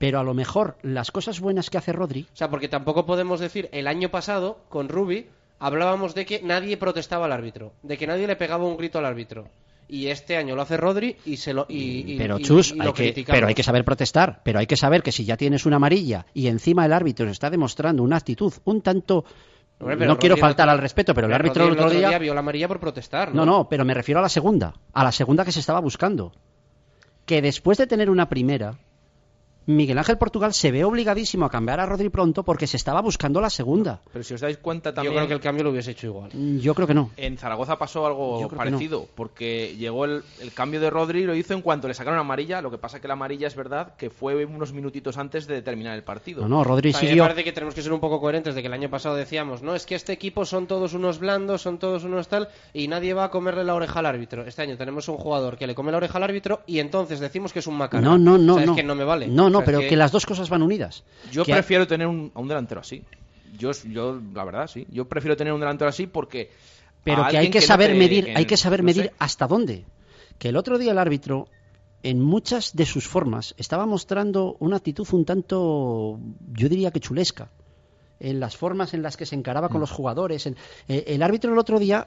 Pero a lo mejor las cosas buenas que hace Rodri, O sea, porque tampoco podemos decir, el año pasado, con Rubi, hablábamos de que nadie protestaba al árbitro, de que nadie le pegaba un grito al árbitro. Y este año lo hace Rodri y se lo y, y- pero y- chus, y hay que, pero hay que saber protestar, pero hay que saber que si ya tienes una amarilla y encima el árbitro está demostrando una actitud un tanto Hombre, no quiero Rodri faltar otro- al respeto, pero el árbitro el otro día vio la amarilla por protestar, No, ¿no? no, pero me refiero a la segunda, a la segunda que se estaba buscando. Que después de tener una primera, Miguel Ángel Portugal se ve obligadísimo a cambiar a Rodri pronto porque se estaba buscando la segunda. Pero si os dais cuenta Yo también... creo que el cambio lo hubiese hecho igual. Mm, Yo creo que no. En Zaragoza pasó algo Yo parecido, porque llegó el, el cambio de Rodri, lo hizo en cuanto le sacaron amarilla, lo que pasa que la amarilla es verdad que fue unos minutitos antes de terminar el partido. No, no, Rodri A mí me siguió. parece que tenemos que ser un poco coherentes de que el año pasado decíamos, no, es que este equipo son todos unos blandos, son todos unos tal, y nadie va a comerle la oreja al árbitro. Este año tenemos un jugador que le come la oreja al árbitro y entonces decimos que es un macana. No, no, no, O sea, no. Es que no me vale. No, O no, es pero que... las dos cosas van unidas. Yo Que- prefiero tener un, a un delantero así. Yo, yo, la verdad, sí. Yo prefiero tener un delantero así porque... Pero que hay que no saber te- medir, hay que saber no medir sé. hasta dónde. Que el otro día el árbitro, en muchas de sus formas, estaba mostrando una actitud un tanto, yo diría que chulesca, en las formas en las que se encaraba Mm. con los jugadores. eh, el árbitro el otro día,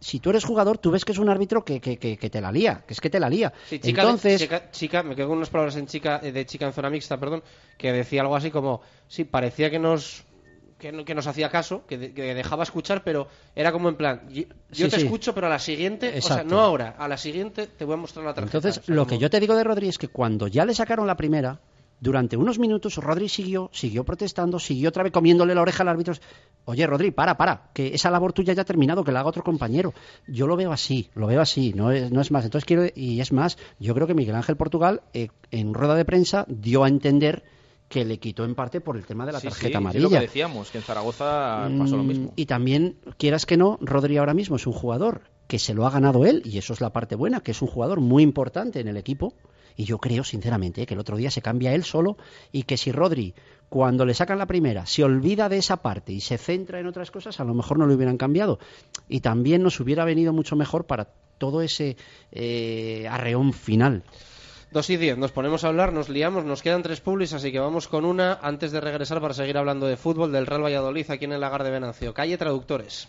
si tú eres jugador, tú ves que es un árbitro que, que, que- que te la lía, que es que te la lía. Sí, chica, Entonces, chica, chica- me quedo con unas palabras en chica, eh, de chica en zona mixta, perdón, que decía algo así como, sí, parecía que nos que, no- que nos hacía caso, que, de- que dejaba escuchar, pero era como en plan, yo, Sí, te sí. escucho, pero a la siguiente, o sea, no ahora, a la siguiente te voy a mostrar la tarjeta. Entonces, O sea, lo como- que yo te digo de Rodri es que cuando ya le sacaron la primera, durante unos minutos Rodri siguió, siguió protestando, siguió otra vez comiéndole la oreja al árbitro. Oye, Rodri, para, para, que esa labor tuya ya ha terminado, que la haga otro compañero. Yo lo veo así, lo veo así, no es, no es más. Entonces quiero, y es más, yo creo que Miguel Ángel Portugal, eh, en rueda de prensa, dio a entender que le quitó en parte por el tema de la Sí, tarjeta sí, amarilla. Es lo que decíamos, que en Zaragoza pasó lo Mm, mismo. Y también, quieras que no, Rodri ahora mismo es un jugador que se lo ha ganado él, y eso es la parte buena, que es un jugador muy importante en el equipo. Y yo creo, sinceramente, que el otro día se cambia él solo y que si Rodri, cuando le sacan la primera, se olvida de esa parte y se centra en otras cosas, a lo mejor no lo hubieran cambiado. Y también nos hubiera venido mucho mejor para todo ese eh, arreón final. Dos y diez, nos ponemos a hablar, nos liamos, nos quedan tres publis, así que vamos con una antes de regresar para seguir hablando de fútbol del Real Valladolid aquí en el Lagar de Venancio. Calle Traductores.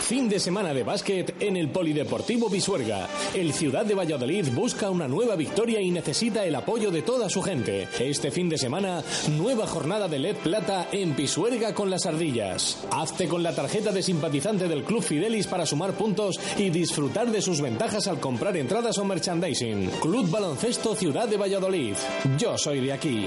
Fin de semana de básquet en el Polideportivo Pisuerga. El Ciudad de Valladolid busca una nueva victoria y necesita el apoyo de toda su gente. Este fin de semana, nueva jornada de LED Plata en Pisuerga con las ardillas. Hazte con la tarjeta de simpatizante del Club Fidelis para sumar puntos y disfrutar de sus ventajas al comprar entradas o merchandising. Club Baloncesto Ciudad de Valladolid. Yo soy de aquí.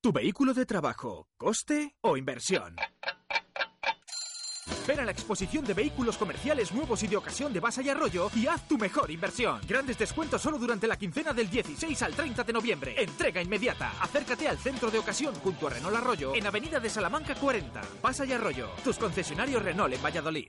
¿Tu vehículo de trabajo, coste o inversión? Ven a la exposición de vehículos comerciales nuevos y de ocasión de Basa y Arroyo y haz tu mejor inversión. Grandes descuentos solo durante la quincena del 16 al 30 de noviembre. Entrega inmediata. Acércate al centro de ocasión junto a Renault Arroyo en Avenida de Salamanca 40. Basa y Arroyo, tus concesionarios Renault en Valladolid.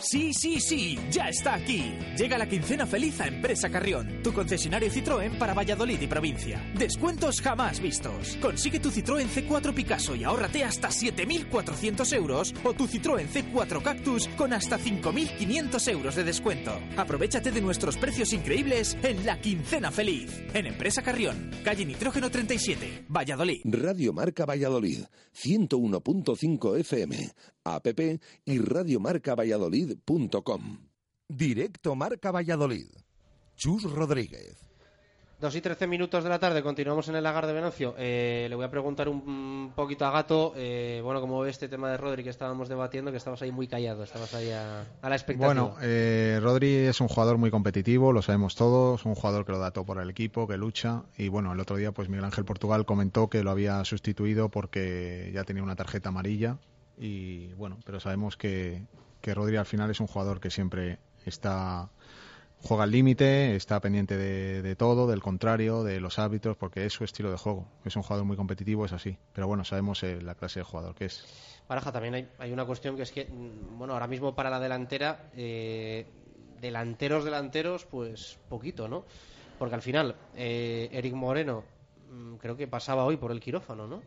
Sí, sí, sí, ya está aquí. Llega la quincena feliz a Empresa Carrión, tu concesionario Citroën para Valladolid y provincia. Descuentos jamás vistos. Consigue tu Citroën C4 Picasso y ahórrate hasta 7.400 euros o tu Citroën C4 Cactus con hasta 5.500 euros de descuento. Aprovechate de nuestros precios increíbles en la quincena feliz. En Empresa Carrión, calle Nitrógeno 37, Valladolid. Radio Marca Valladolid, 101.5 FM, app y radiomarcavalladolid.com. Directo Marca Valladolid. Chus Rodríguez. Dos y trece minutos de la tarde, continuamos en el lagar de Venancio. Eh, le voy a preguntar un, un poquito a Gato, eh, bueno, como ve este tema de Rodri que estábamos debatiendo, que estabas ahí muy callado, estabas ahí a, a la expectativa. Bueno, eh, Rodri es un jugador muy competitivo, lo sabemos todos, un jugador que lo da todo por el equipo, que lucha y bueno, el otro día pues Miguel Ángel Portugal comentó que lo había sustituido porque ya tenía una tarjeta amarilla y bueno, pero sabemos que, que Rodri al final es un jugador que siempre está juega al límite, está pendiente de, de, todo, del contrario, de los árbitros, porque es su estilo de juego. Es un jugador muy competitivo, es así. Pero bueno, sabemos eh, la clase de jugador que es. Baraja, también hay, hay, una cuestión que es que, bueno, ahora mismo para la delantera, eh, delanteros, delanteros, pues poquito, ¿no? Porque al final, eh, Eric Moreno mmm, creo que pasaba hoy por el quirófano, ¿no?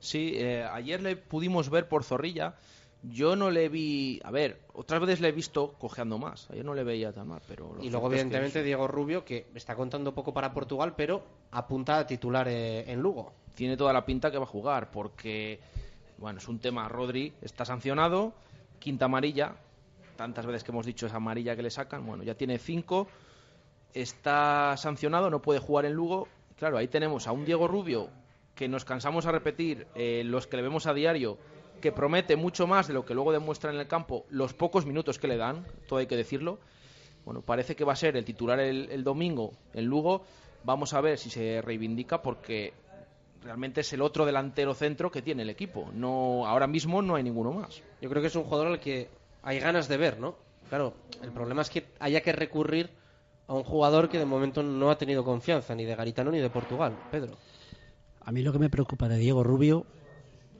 Sí, eh, ayer le pudimos ver por Zorrilla. Yo no le vi. A ver, otras veces le he visto cojeando más. Ayer no le veía tan mal, pero. Y luego, evidentemente, es que... Diego Rubio, que está contando poco para Portugal, pero apunta a titular eh, en Lugo. Tiene toda la pinta que va a jugar, porque. Bueno, es un tema. Rodri está sancionado, quinta amarilla. Tantas veces que hemos dicho esa amarilla que le sacan. Bueno, ya tiene cinco. Está sancionado, no puede jugar en Lugo. Claro, ahí tenemos a un Diego Rubio que nos cansamos a repetir, eh, los que le vemos a diario, que promete mucho más de lo que luego demuestra en el campo los pocos minutos que le dan, todo hay que decirlo. bueno, parece que va a ser el titular el, el domingo en Lugo. Vamos a ver si se reivindica porque realmente es el otro delantero centro que tiene el equipo. No, ahora mismo no hay ninguno más. Yo creo que es un jugador al que hay ganas de ver, ¿no? Claro, el problema es que haya que recurrir a un jugador que de momento no ha tenido confianza ni de Garitano ni de Portugal. Pedro. A mí lo que me preocupa de Diego Rubio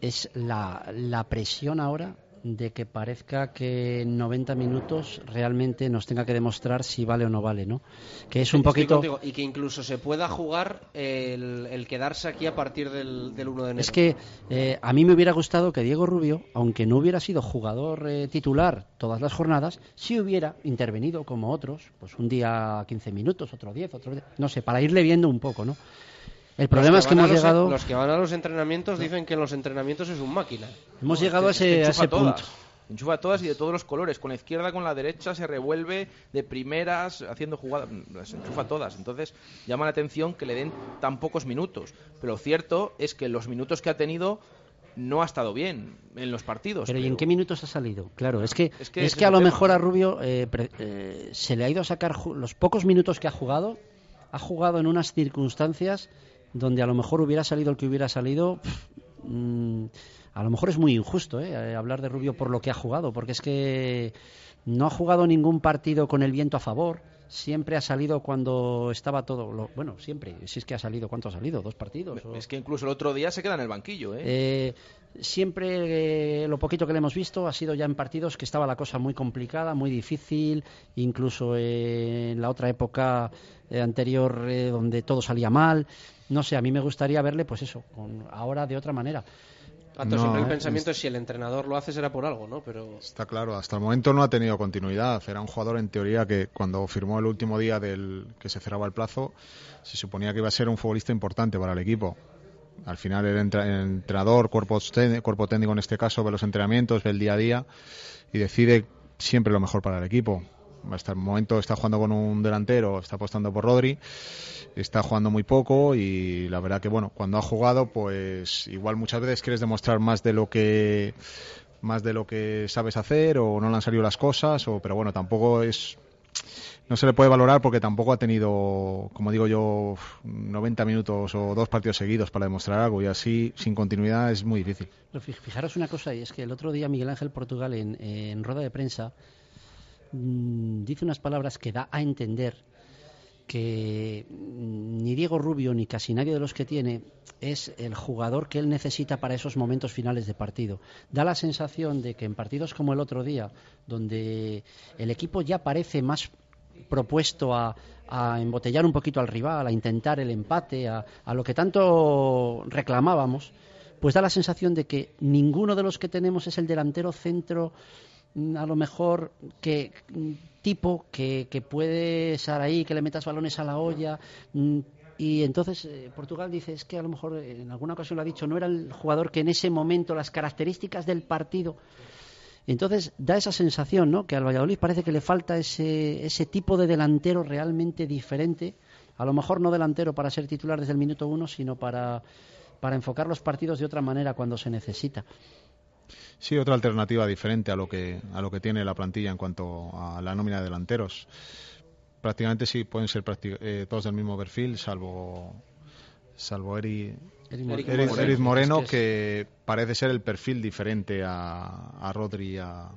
es la, la presión ahora de que parezca que en 90 minutos realmente nos tenga que demostrar si vale o no vale, ¿no? Que es un Estoy poquito... contigo. Y que incluso se pueda jugar el, el quedarse aquí a partir del, del 1 de enero. Es que eh, a mí me hubiera gustado que Diego Rubio, aunque no hubiera sido jugador eh, titular todas las jornadas, sí hubiera intervenido como otros, pues un día 15 minutos, otro 10, otro 10, no sé, para irle viendo un poco, ¿no? El problema es que hemos los- llegado... Los que van a los entrenamientos dicen que en los entrenamientos es un máquina. Hemos llegado a ese, a ese punto. Enchufa todas y de todos los colores. Con la izquierda, con la derecha, se revuelve de primeras, haciendo jugadas. Las enchufa todas. Entonces, llama la atención que le den tan pocos minutos. Pero lo cierto es que los minutos que ha tenido no ha estado bien en los partidos. Pero ¿y en qué minutos ha salido? Claro, es que, Es es que a lo tema. mejor a Rubio eh, pre- eh, se le ha ido a sacar los pocos minutos que ha jugado, ha jugado en unas circunstancias donde a lo mejor hubiera salido el que hubiera salido. mm, a lo mejor es muy injusto ¿eh? eh, hablar de Rubio por lo que ha jugado, porque es que no ha jugado ningún partido con el viento a favor. Siempre ha salido cuando estaba todo. Lo, bueno, siempre. Si es que ha salido, ¿cuánto ha salido? ¿Dos partidos? o- Es que incluso el otro día se queda en el banquillo. ¿eh? eh, siempre eh, lo poquito que le hemos visto ha sido ya en partidos que estaba la cosa muy complicada, muy difícil, incluso eh, en la otra época eh, anterior donde todo salía mal. No sé, a mí me gustaría verle, pues eso, con, ahora de otra manera. Pato, No, siempre el es- pensamiento es si el entrenador lo hace será por algo, ¿no? Pero Está claro, hasta el momento no ha tenido continuidad. Era un jugador en teoría que cuando firmó el último día del que se cerraba el plazo, se suponía que iba a ser un futbolista importante para el equipo. Al final el, entra- el entrenador, cuerpo, cuerpo técnico en este caso, ve los entrenamientos, ve el día a día y decide siempre lo mejor para el equipo. Hasta el momento está jugando con un delantero, está apostando por Rodri, está jugando muy poco y la verdad que bueno, cuando ha jugado, pues igual muchas veces quieres demostrar más de lo que más de lo que sabes hacer o no le han salido las cosas o pero bueno, tampoco es no se le puede valorar porque tampoco ha tenido, como digo yo, 90 minutos o dos partidos seguidos para demostrar algo y así sin continuidad es muy difícil. Fijaros una cosa, y es que el otro día Miguel Ángel Portugal en, en rueda de prensa mm, dice unas palabras que da a entender que mm, ni Diego Rubio ni casi nadie de los que tiene es el jugador que él necesita para esos momentos finales de partido. Da la sensación de que en partidos como el otro día, donde el equipo ya parece más propuesto a, embotellar un poquito al rival, a intentar el empate, a, lo que tanto reclamábamos, pues da la sensación de que ninguno de los que tenemos es el delantero centro a lo mejor que mm, tipo que, puede estar ahí, que le metas balones a la olla. mm, Y entonces eh, Portugal dice, es que a lo mejor eh, en alguna ocasión lo ha dicho, no era el jugador que en ese momento las características del partido. Entonces da esa sensación, ¿no? Que al Valladolid parece que le falta ese, ese tipo de delantero realmente diferente. A lo mejor no delantero para ser titular desde el minuto uno, sino para, para enfocar los partidos de otra manera cuando se necesita. Sí, otra alternativa diferente a lo que a lo que tiene la plantilla en cuanto a la nómina de delanteros. Prácticamente sí pueden ser eh, todos del mismo perfil, salvo salvo Eri, Eric Eric, Moreno. Eric Moreno, Es que que parece ser el perfil diferente a, a Rodri y a,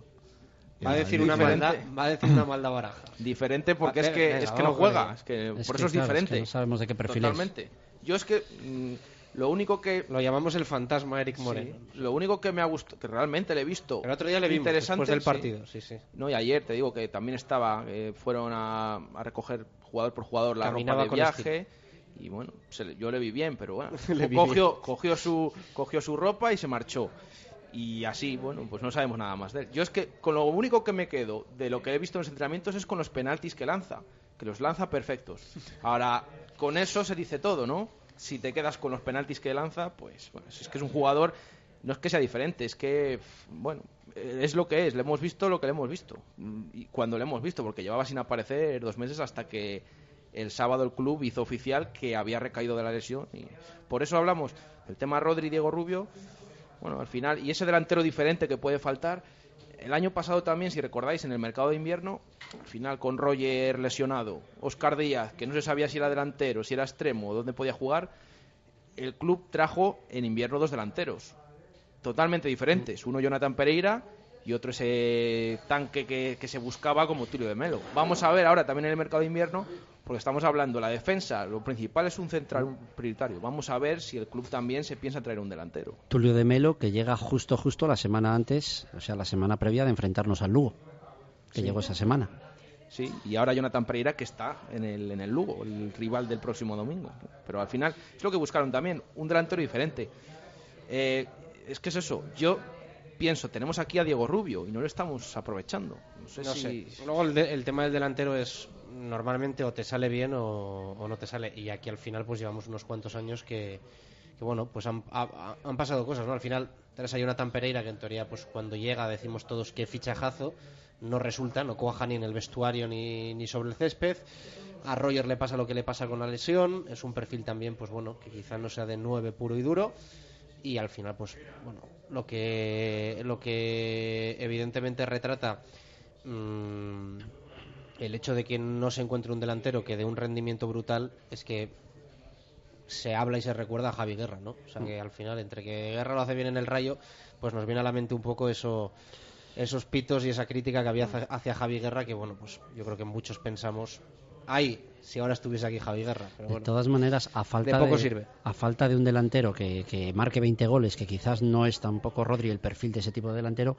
va a decir una maldad, va a decir una maldad baraja. Diferente porque es que, es que no juega. Es que Es por que, eso es claro, es que diferente. no sabemos de qué perfil es. Totalmente. Yo es que mm, lo único que Lo llamamos el fantasma Eric Sí, Moreno. lo único que me ha gustado, que realmente le he visto. El otro día le vimos interesante, después del partido, sí, sí. No, y ayer te digo que también estaba, eh, fueron a, a recoger jugador por jugador la Caminaba ropa de viaje. Y bueno, se le- yo le vi bien, pero bueno, [LAUGHS] cogió, cogió, su, cogió su ropa y se marchó. Y así, bueno, pues no sabemos nada más de él. Yo es que con lo único que me quedo de lo que he visto en los entrenamientos es con los penaltis que lanza, que los lanza perfectos. Ahora, con eso se dice todo, ¿no? Si te quedas con los penaltis que lanza, pues bueno, es que es un jugador, no es que sea diferente, es que, bueno, es lo que es, le hemos visto lo que le hemos visto. Mm, Y cuando le hemos visto, porque llevaba sin aparecer dos meses hasta que el sábado el club hizo oficial que había recaído de la lesión. Y por eso hablamos del tema Rodri y Diego Rubio. Bueno, al final, y ese delantero diferente que puede faltar, el año pasado también, si recordáis, en el mercado de invierno, al final con Roger lesionado, Oscar Díaz, que no se sabía si era delantero, si era extremo, dónde podía jugar, el club trajo en invierno dos delanteros, totalmente diferentes. Uno Jonathan Pereira y otro ese tanque que, que se buscaba como Tulio de Melo. Vamos a ver ahora también en el mercado de invierno porque estamos hablando la defensa, lo principal es un central prioritario. Vamos a ver si el club también se piensa traer un delantero. Tulio de Melo, que llega justo, justo la semana antes, o sea, la semana previa de enfrentarnos al Lugo, que Sí. llegó esa semana. Sí, y ahora Jonathan Pereira que está en el, en el Lugo, el rival del próximo domingo. Pero al final es lo que buscaron también, un delantero diferente. Eh, es que es eso, yo pienso, tenemos aquí a Diego Rubio y no lo estamos aprovechando. No sé No si... sé. Luego el, de- el tema del delantero es normalmente o te sale bien o, o no te sale. Y aquí al final pues llevamos unos cuantos años que, que, bueno, pues han, ha- han pasado cosas, ¿no? Al final traes a Jonathan Pereira que en teoría pues cuando llega decimos todos que fichajazo, no resulta, no cuaja ni en el vestuario ni, ni sobre el césped. A Roger le pasa lo que le pasa con la lesión, es un perfil también pues bueno, que quizá no sea de 9 puro y duro y al final pues bueno lo que lo que evidentemente retrata mm, el hecho de que no se encuentre un delantero que dé un rendimiento brutal es que se habla y se recuerda a Javi Guerra, ¿no? O sea que al final, entre que Guerra lo hace bien en el rayo, pues nos viene a la mente un poco eso, esos pitos y esa crítica que había hacia, hacia Javi Guerra, que bueno, pues yo creo que muchos pensamos, ay, si ahora estuviese aquí Javi Guerra. Pero De bueno, todas maneras, a falta de poco sirve. a falta de un delantero que, que marque 20 goles, que quizás no es tampoco Rodri el perfil de ese tipo de delantero,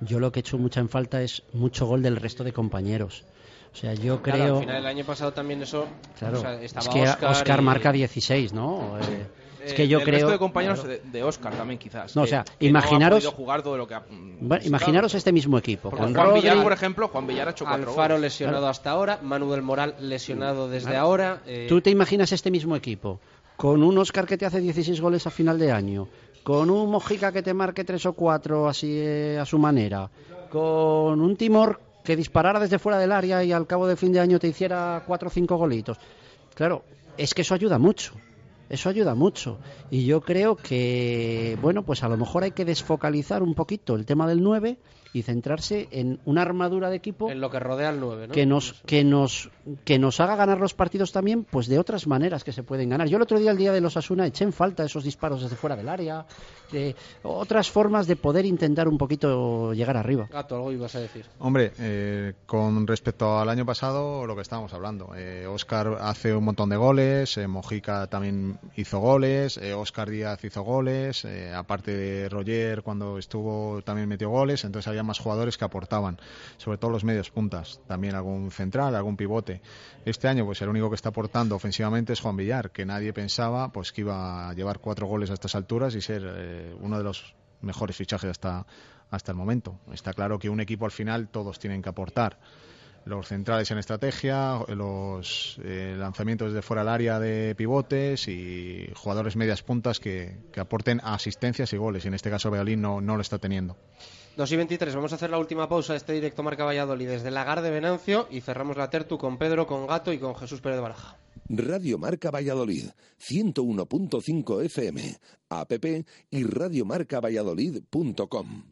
yo lo que he hecho mucha en falta es mucho gol del resto de compañeros. O sea, yo Claro, creo... al final del año pasado también eso, Claro, o sea, estaba es que Oscar y- marca 16, ¿no? Eh, es que Eh, yo del creo... resto de compañeros Claro. de, de Oscar también quizás. No, o que- sea, que imaginaros- No ha podido jugar todo lo que ha, Bueno, imaginaros este mismo equipo. Porque con Juan Rodri, Villar, por ejemplo, Juan Villar ha hecho cuatro Alfaro goles. lesionado Claro. hasta ahora, Manuel Moral lesionado desde Claro. ahora. eh, ¿Tú te imaginas este mismo equipo? Con un Oscar que te hace 16 goles a final de año, con un Mojica que te marque tres o cuatro así eh, a su manera, con un Timor que disparara desde fuera del área y al cabo de fin de año te hiciera cuatro o cinco golitos. Claro, es que eso ayuda mucho. Eso ayuda mucho. Y yo creo que, bueno, pues a lo mejor hay que desfocalizar un poquito el tema del 9 y centrarse en una armadura de equipo en lo que rodea al 9, ¿no? que nos que nos que nos haga ganar los partidos también pues de otras maneras que se pueden ganar yo el otro día el día de los Asuna eché en falta esos disparos desde fuera del área de otras formas de poder intentar un poquito llegar arriba Gato, algo ibas a decir. Hombre, eh, con respecto al año pasado, lo que estábamos hablando. Eh, Oscar hace un montón de goles, eh, Mojica también hizo goles, eh, Oscar Díaz hizo goles, eh, aparte de Roger cuando estuvo también metió goles, entonces había más jugadores que aportaban, sobre todo los medios puntas, también algún central, algún pivote. Este año, pues el único que está aportando ofensivamente es Juan Villar, que nadie pensaba pues que iba a llevar cuatro goles a estas alturas y ser eh, uno de los mejores fichajes hasta, hasta el momento. Está claro que un equipo al final todos tienen que aportar. Los centrales en estrategia, los eh, lanzamientos desde fuera del área de pivotes y jugadores medias puntas que, que aporten asistencias y goles. Y en este caso Valladolid no, no lo está teniendo. 2 y 23, vamos a hacer la última pausa de este directo Marca Valladolid desde Lagar de Venancio y cerramos la tertu con Pedro, con Gato y con Jesús Pérez Baraja. Radio Marca Valladolid, 101.5 FM, app y radiomarcavalladolid.com.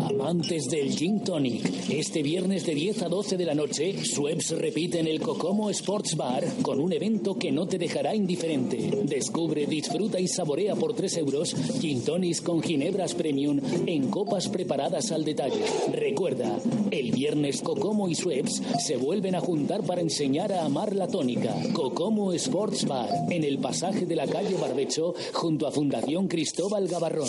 Amantes del Gin Tonic, este viernes de 10 a 12 de la noche, Schweppes repite en el Cocomo Sports Bar con un evento que no te dejará indiferente. Descubre, disfruta y saborea por 3 euros Gin Tonics con ginebras premium en copas preparadas al detalle. Recuerda, el viernes Cocomo y Schweppes se vuelven a juntar para enseñar a amar la tónica. Cocomo Sports Bar, en el pasaje de la calle Barbecho, junto a Fundación Cristóbal Gavarrón.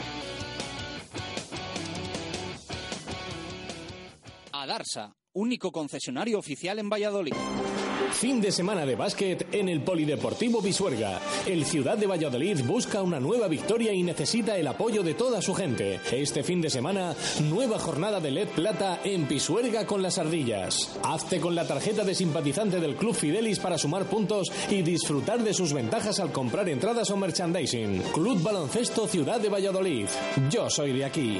Adarsa, único concesionario oficial en Valladolid. Fin de semana de básquet en el Polideportivo Pisuerga. El Ciudad de Valladolid busca una nueva victoria y necesita el apoyo de toda su gente. Este fin de semana, nueva jornada de LED Plata en Pisuerga con las ardillas. Hazte con la tarjeta de simpatizante del Club Fidelis para sumar puntos y disfrutar de sus ventajas al comprar entradas o merchandising. Club Baloncesto Ciudad de Valladolid. Yo soy de aquí.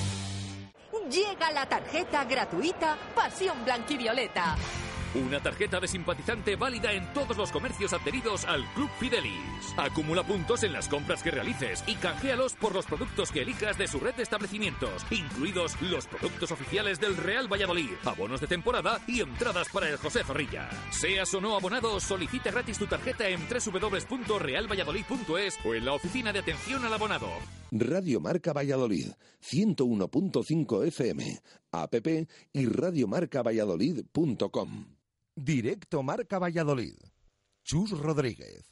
Llega la tarjeta gratuita Pasión Blanquivioleta. Una tarjeta de simpatizante válida en todos los comercios adheridos al Club Fidelis. Acumula puntos en las compras que realices y canjealos por los productos que elijas de su red de establecimientos, incluidos los productos oficiales del Real Valladolid, abonos de temporada y entradas para el José Zorrilla. Seas o no abonado, solicita gratis tu tarjeta en www.realvalladolid.es o en la oficina de atención al abonado. Radio Marca Valladolid, 101.5 FM, app y radiomarcavalladolid.com. Directo Marca Valladolid. Chus Rodríguez.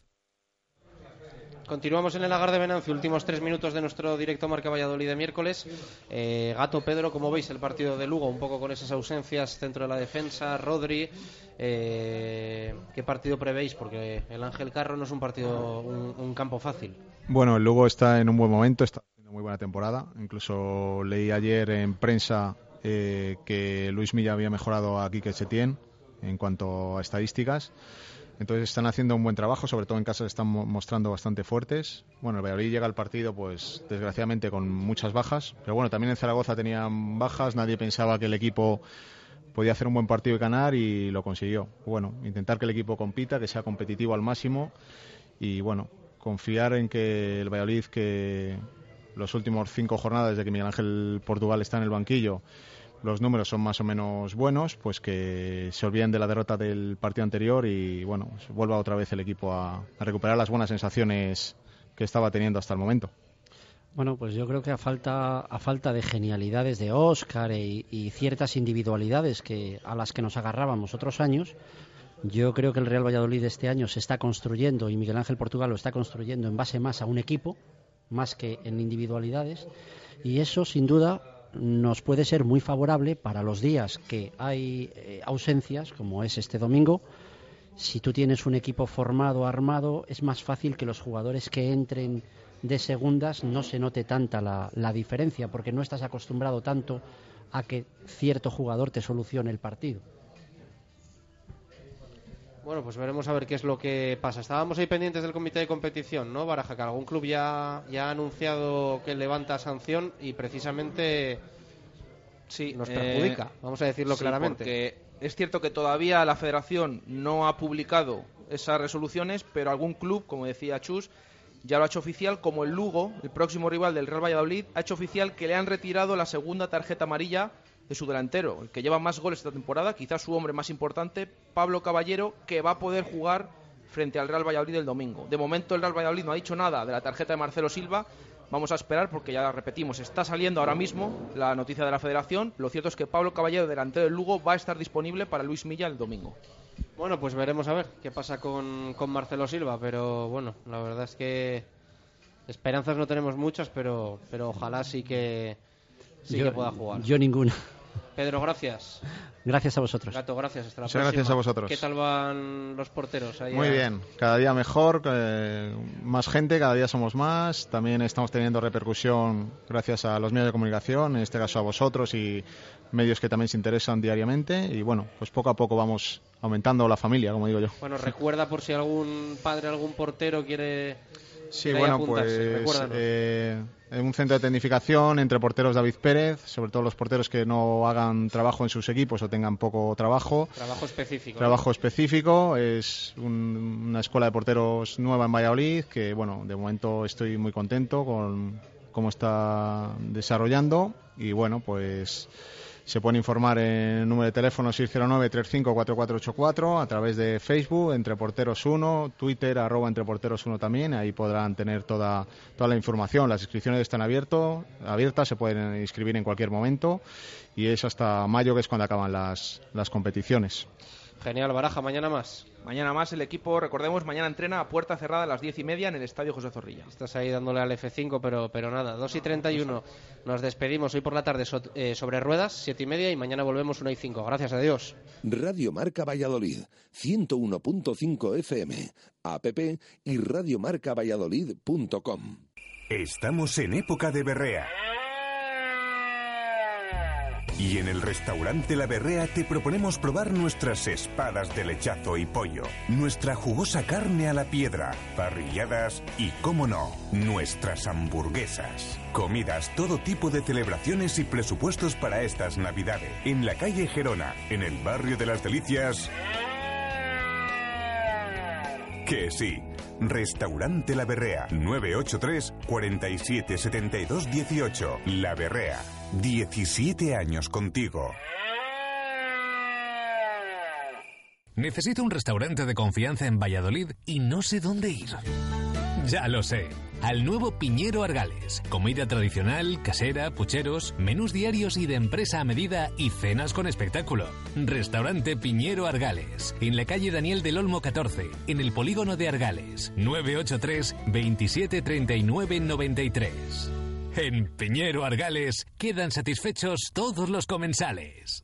Continuamos en el lagar de Venancio, últimos tres minutos de nuestro directo Marca Valladolid de miércoles. Eh, Gato, Pedro, ¿cómo veis el partido de Lugo? Un poco con esas ausencias, centro de la defensa, Rodri. Eh, ¿Qué partido prevéis? Porque el Ángel Carro no es un partido, un, un campo fácil. Bueno, el Lugo está en un buen momento, está haciendo muy buena temporada. Incluso leí ayer en prensa eh, que Luis Milla había mejorado a Quique Setién en cuanto a estadísticas. Entonces están haciendo un buen trabajo, sobre todo en casa se están mo- mostrando bastante fuertes. Bueno, el Valladolid llega al partido, pues desgraciadamente con muchas bajas, pero bueno, también en Zaragoza tenían bajas, nadie pensaba que el equipo podía hacer un buen partido y ganar y lo consiguió. Bueno, intentar que el equipo compita, que sea competitivo al máximo y bueno, confiar en que el Valladolid, que los últimos cinco jornadas desde que Miguel Ángel Portugal está en el banquillo, los números son más o menos buenos, pues que se olviden de la derrota del partido anterior y bueno, vuelva otra vez el equipo a, a recuperar las buenas sensaciones que estaba teniendo hasta el momento. Bueno, pues yo creo que a falta, a falta de genialidades de Oscar y, y ciertas individualidades que, a las que nos agarrábamos otros años, yo creo que el Real Valladolid este año se está construyendo y Miguel Ángel Portugal lo está construyendo en base más a un equipo, más que en individualidades, y eso sin duda nos puede ser muy favorable para los días que hay eh, ausencias, como es este domingo. Si tú tienes un equipo formado, armado, es más fácil que los jugadores que entren de segundas no se note tanta la, la diferencia, porque no estás acostumbrado tanto a que cierto jugador te solucione el partido. Bueno, pues veremos a ver qué es lo que pasa. Estábamos ahí pendientes del comité de competición, ¿no, Baraja? Que algún club ya, ya ha anunciado que levanta sanción y precisamente sí, nos eh, perjudica, vamos a decirlo sí, claramente. Porque es cierto que todavía la federación no ha publicado esas resoluciones, pero algún club, como decía Chus, ya lo ha hecho oficial, como el Lugo, el próximo rival del Real Valladolid, ha hecho oficial que le han retirado la segunda tarjeta amarilla de su delantero, el que lleva más goles esta temporada, quizás su hombre más importante, Pablo Caballero, que va a poder jugar frente al Real Valladolid el domingo. De momento el Real Valladolid no ha dicho nada de la tarjeta de Marcelo Silva. Vamos a esperar porque ya repetimos, está saliendo ahora mismo la noticia de la Federación. Lo cierto es que Pablo Caballero, delantero del Lugo, va a estar disponible para Luis Milla el domingo. Bueno, pues veremos a ver qué pasa con, con Marcelo Silva, pero bueno, la verdad es que esperanzas no tenemos muchas, pero, pero ojalá sí que sí yo, que pueda jugar. Yo ninguna. Pedro, gracias. Gracias a vosotros. Gato, gracias. Hasta la Muchas próxima. gracias a vosotros. ¿Qué tal van los porteros? ahí Muy a- bien, cada día mejor, eh, más gente, cada día somos más. También estamos teniendo repercusión gracias a los medios de comunicación, en este caso a vosotros y medios que también se interesan diariamente. Y bueno, pues poco a poco vamos aumentando la familia, como digo yo. Bueno, recuerda por si algún padre, algún portero quiere. Sí, bueno, apuntarse. pues eh, un centro de tecnificación entre porteros David Pérez, sobre todo los porteros que no hagan trabajo en sus equipos o tengan poco trabajo. Trabajo específico. ¿no? Trabajo específico, es un- una escuela de porteros nueva en Valladolid que, bueno, de momento estoy muy contento con cómo está desarrollando y, bueno, pues se pueden informar en el número de teléfono 609-354484 a través de Facebook, Entre Porteros 1, Twitter, arroba Entre Porteros 1 también, ahí podrán tener toda, toda la información. Las inscripciones están abierto, abiertas, se pueden inscribir en cualquier momento y es hasta mayo que es cuando acaban las, las competiciones. Genial, Baraja, mañana más. Mañana más el equipo, recordemos, mañana entrena a puerta cerrada a las diez y media en el Estadio José Zorrilla. Estás ahí dándole al F5, pero, pero nada. 2 y 31. Nos despedimos hoy por la tarde so- eh, sobre ruedas, 7 y media, y mañana volvemos 1 y 5. Gracias a Dios. Radio Marca Valladolid, 101.5 FM, app y radiomarcavalladolid.com. Estamos en época de berrea. Y en el restaurante La Berrea te proponemos probar nuestras espadas de lechazo y pollo, nuestra jugosa carne a la piedra, parrilladas y, cómo no, nuestras hamburguesas. Comidas, todo tipo de celebraciones y presupuestos para estas navidades. En la calle Gerona, en el barrio de las Delicias. Que sí. Restaurante La Berrea, 983 47 72 18. La Berrea, 17 años contigo. Necesito un restaurante de confianza en Valladolid y no sé dónde ir. Ya lo sé. Al nuevo Piñero Argales. Comida tradicional, casera, pucheros, menús diarios y de empresa a medida y cenas con espectáculo. Restaurante Piñero Argales. En la calle Daniel del Olmo 14, en el polígono de Argales. 983 27 39 93. En Piñero Argales quedan satisfechos todos los comensales.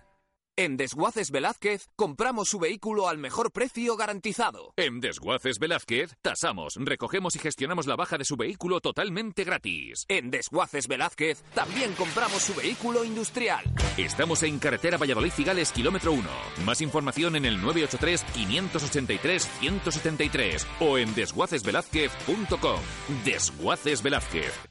En Desguaces Velázquez compramos su vehículo al mejor precio garantizado. En Desguaces Velázquez, tasamos, recogemos y gestionamos la baja de su vehículo totalmente gratis. En Desguaces Velázquez también compramos su vehículo industrial. Estamos en carretera Valladolid-Cigales, kilómetro 1. Más información en el 983-583-173 o en desguacesvelázquez.com. Desguaces Velázquez.